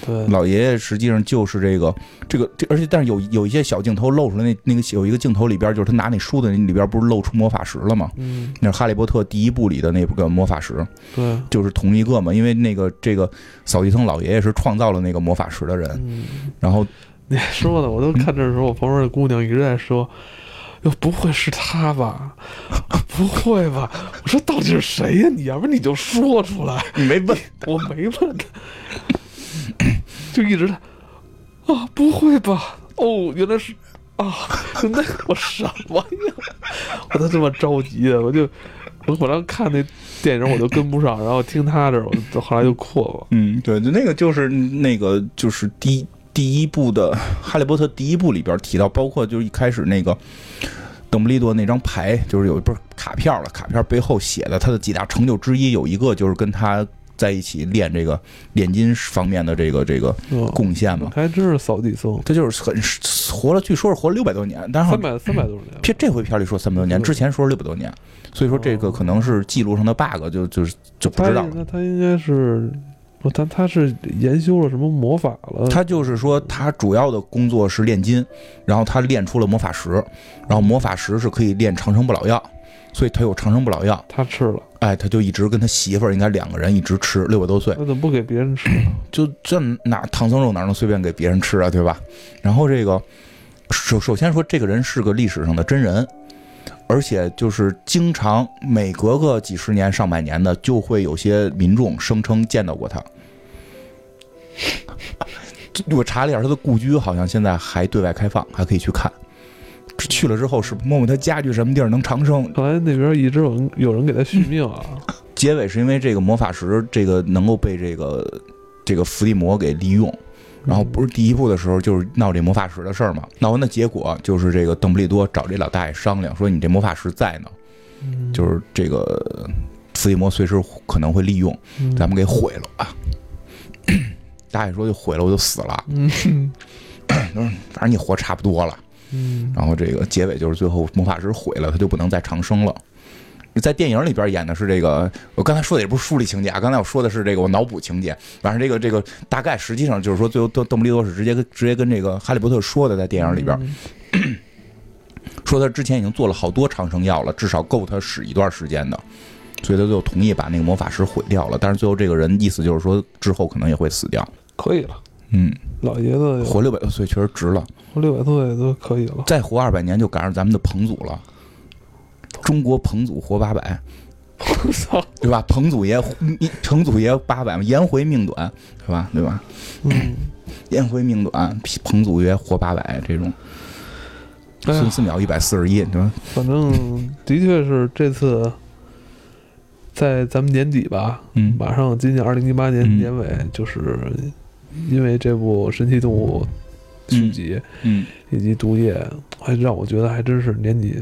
对，老爷爷实际上就是这个这个这，而且但是有有一些小镜头露出来，那那个有一个镜头里边，就是他拿那书的那里边不是露出魔法石了吗？嗯，那是《哈利波特》第一部里的那个魔法石，对，就是同一个嘛。因为那个这个扫地僧老爷爷是创造了那个魔法石的人，嗯，然后 你说的，我都看这时候，我旁边的姑娘一直在说。哟，不会是他吧？不会吧？我说到底是谁呀、你要不然你就说出来。你没问，我没问他，就一直在啊，不会吧？哦，原来是啊，那我什么呀？我都这么着急的，我就我本来看那电影我就跟不上，然后听他这，我就后来就扩了。嗯，对，就那个就是那个就是第第一部的《哈利波特》第一部里边提到，包括就是一开始那个邓布利多那张牌，就是有不是卡片了，卡片背后写的他的几大成就之一，有一个就是跟他在一起练这个炼金方面的这个这个嗯，贡献嘛。还真是扫地僧，他就是很活了，据说是活了六百多年，但是好三百三百多年了。这这回片里说三百多年，嗯之前说是六百多年，所以说这个可能是记录上的 bug，就就是就不知道了。那他应该是，不，他他是研修了什么魔法了？他就是说，他主要的工作是炼金，然后他炼出了魔法石，然后魔法石是可以炼长生不老药，所以他有长生不老药。他吃了，哎，他就一直跟他媳妇儿应该两个人一直吃，六百多岁，他怎么不给别人吃？就这哪唐僧肉哪能随便给别人吃啊，对吧？然后这个首首先说，这个人是个历史上的真人，而且就是经常每隔个几十年、上百年的，就会有些民众声称见到过他。我查了一下，他的故居好像现在还对外开放，还可以去看。去了之后是摸摸他家具什么地儿能长生。看来那边一直有人有人给他续命啊。结尾是因为这个魔法石这个能够被这个这个伏地魔给利用，然后不是第一部的时候就是闹这魔法石的事儿嘛，闹完的结果就是这个邓布利多找这老大爷商量说你这魔法石在呢，嗯就是这个伏地魔随时可能会利用，嗯咱们给毁了吧。大爷说就毁了我就死了，嗯 反正你活差不多了。嗯然后这个结尾就是最后魔法师毁了，他就不能再长生了。在电影里边演的是这个，我刚才说的也不是书里情节啊，刚才我说的是这个我脑补情节。反正这个这个大概实际上就是说，最后邓邓布利多是直接跟直接跟这个哈利波特说的，在电影里边嗯 说他之前已经做了好多长生药了，至少够他使一段时间的，所以他最后同意把那个魔法石毁掉了。但是最后这个人意思就是说之后可能也会死掉。可以了，嗯，老爷子活六百多岁确实值了，活六百多也都可以了。再活二百年就赶上咱们的彭祖了。中国彭祖活八百，我操，对吧？彭祖爷，彭祖爷八百嘛，颜回命短，是吧？对吧？嗯，颜回命短，彭祖爷活八百，这种孙思邈一百四十一，对吧？反正的确是这次在咱们年底吧，嗯马上今年二零一八年嗯年尾，就是因为这部《神奇动物》续集嗯以及《毒液》，还让我觉得还真是年底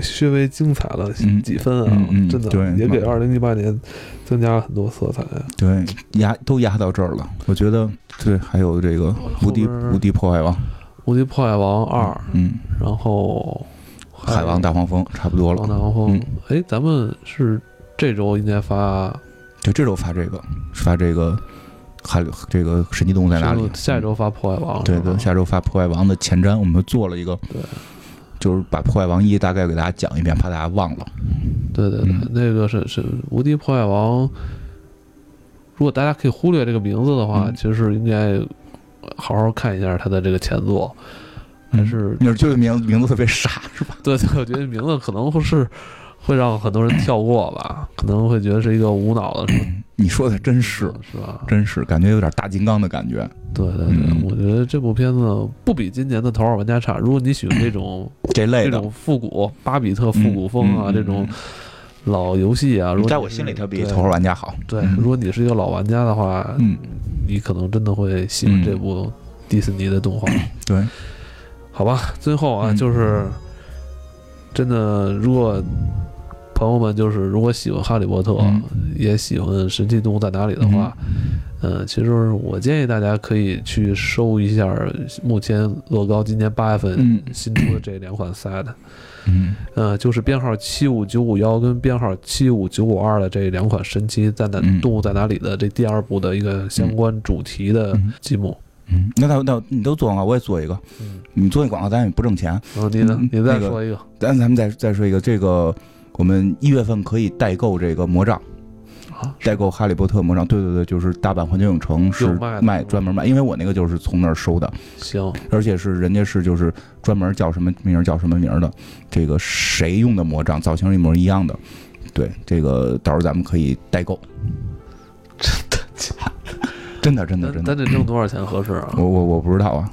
稍微精彩了嗯几分啊！真的对也给二零一八年增加了很多色彩。对，压都压到这儿了。我觉得对，还有这个无敌无敌破坏王，《无敌破坏王二》，嗯，然后海王大黄蜂差不多王了。大黄蜂嗯，哎，咱们是这周应该发就，这周发这个，发这个，还有这个神奇动物在哪里？下一周发破坏王，对对，下周发破坏王的前瞻，我们做了一个，对，就是把破坏王一大概给大家讲一遍，怕大家忘了。对对对，嗯那个是是无敌破坏王。如果大家可以忽略这个名字的话，嗯其实应该好好看一下他的这个前作，还是你是觉得名名字特别傻是吧？对对，我觉得名字可能会是会让很多人跳过吧，可能会觉得是一个无脑的，你说的真是，是吧？真是感觉有点大金刚的感觉。对对对，嗯我觉得这部片子不比今年的《头号玩家》差。如果你喜欢这种这类的，这种复古巴比特复古风啊，嗯嗯这种老游戏啊，如果在我心里它比《头号玩家》好。对，嗯如果你是一个老玩家的话，嗯，你可能真的会喜欢这部迪士尼的动画。对，好吧，最后啊，嗯就是真的，如果朋友们就是如果喜欢哈利波特，嗯。也喜欢神奇动物在哪里的话，嗯、其实我建议大家可以去收一下目前乐高今年八月份嗯。新出的这两款 set，嗯。呃，就是编号七五九五幺跟编号七五九五二的这两款神奇在哪、嗯动物在哪里的这第二部的一个相关主题的嗯。积木。嗯，那那那你都做广告，我也做一个。嗯，你做那广告，咱也不挣钱。然后你呢？嗯。你再说一个。咱咱们再再说一个，这个我们一月份可以代购这个魔杖，啊？代购哈利波特魔杖。对对对，就是大阪环球影城是卖专门卖，因为我那个就是从那儿收的，行，而且是人家是就是专门叫什么名儿叫什么名儿的，这个谁用的魔杖造型一模一样的。对，这个到时候咱们可以代购，真的假真的真的，真的咱得挣多少钱合适啊？我我我不知道啊，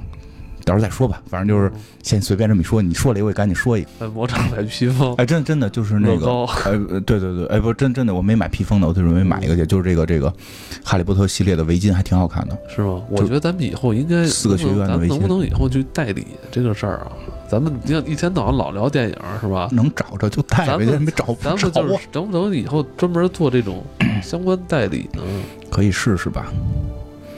到时候再说吧，反正就是先随便这么一说，你说了我也赶紧说一个。买魔杖买披风，哎，真真的就是那个，哎，呃对对对，哎，不，真真的，我没买披风的，我就准备买一个去，就是这个这个哈利波特系列的围巾，还挺好看的。是吗？我觉得咱们以后应该四个学院的围巾能不能以后去代理这个事儿啊？咱们你看一天到晚老聊电影是吧？能找着就代理，没找不咱们就是，能不能以后专门做这种相关代理呢？可以试试吧，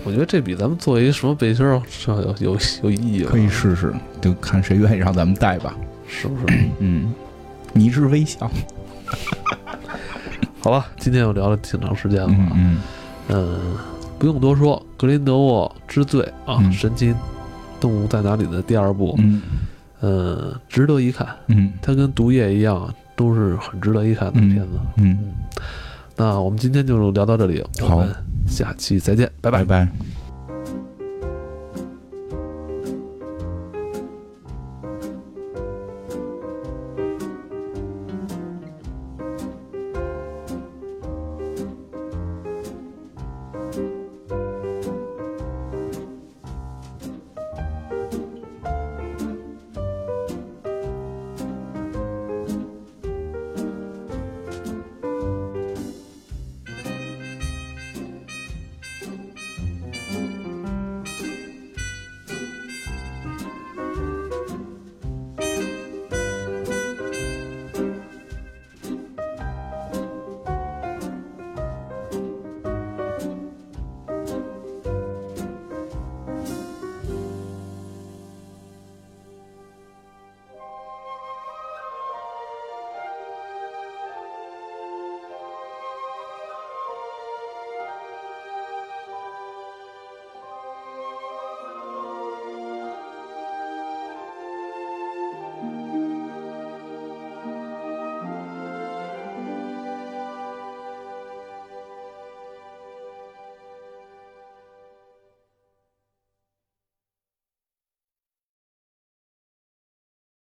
我觉得这比咱们做一什么背心儿上有有有意义吧？可以试试，就看谁愿意让咱们带吧。是不是？嗯，迷之微笑。好吧，今天又聊了挺长时间了啊。嗯嗯，嗯，不用多说，格林德沃之罪啊，嗯神奇动物在哪里的第二部，嗯嗯，值得一看。嗯它跟毒液一样，都是很值得一看的嗯片子。嗯，那我们今天就聊到这里，我好们下期再见，拜拜拜拜。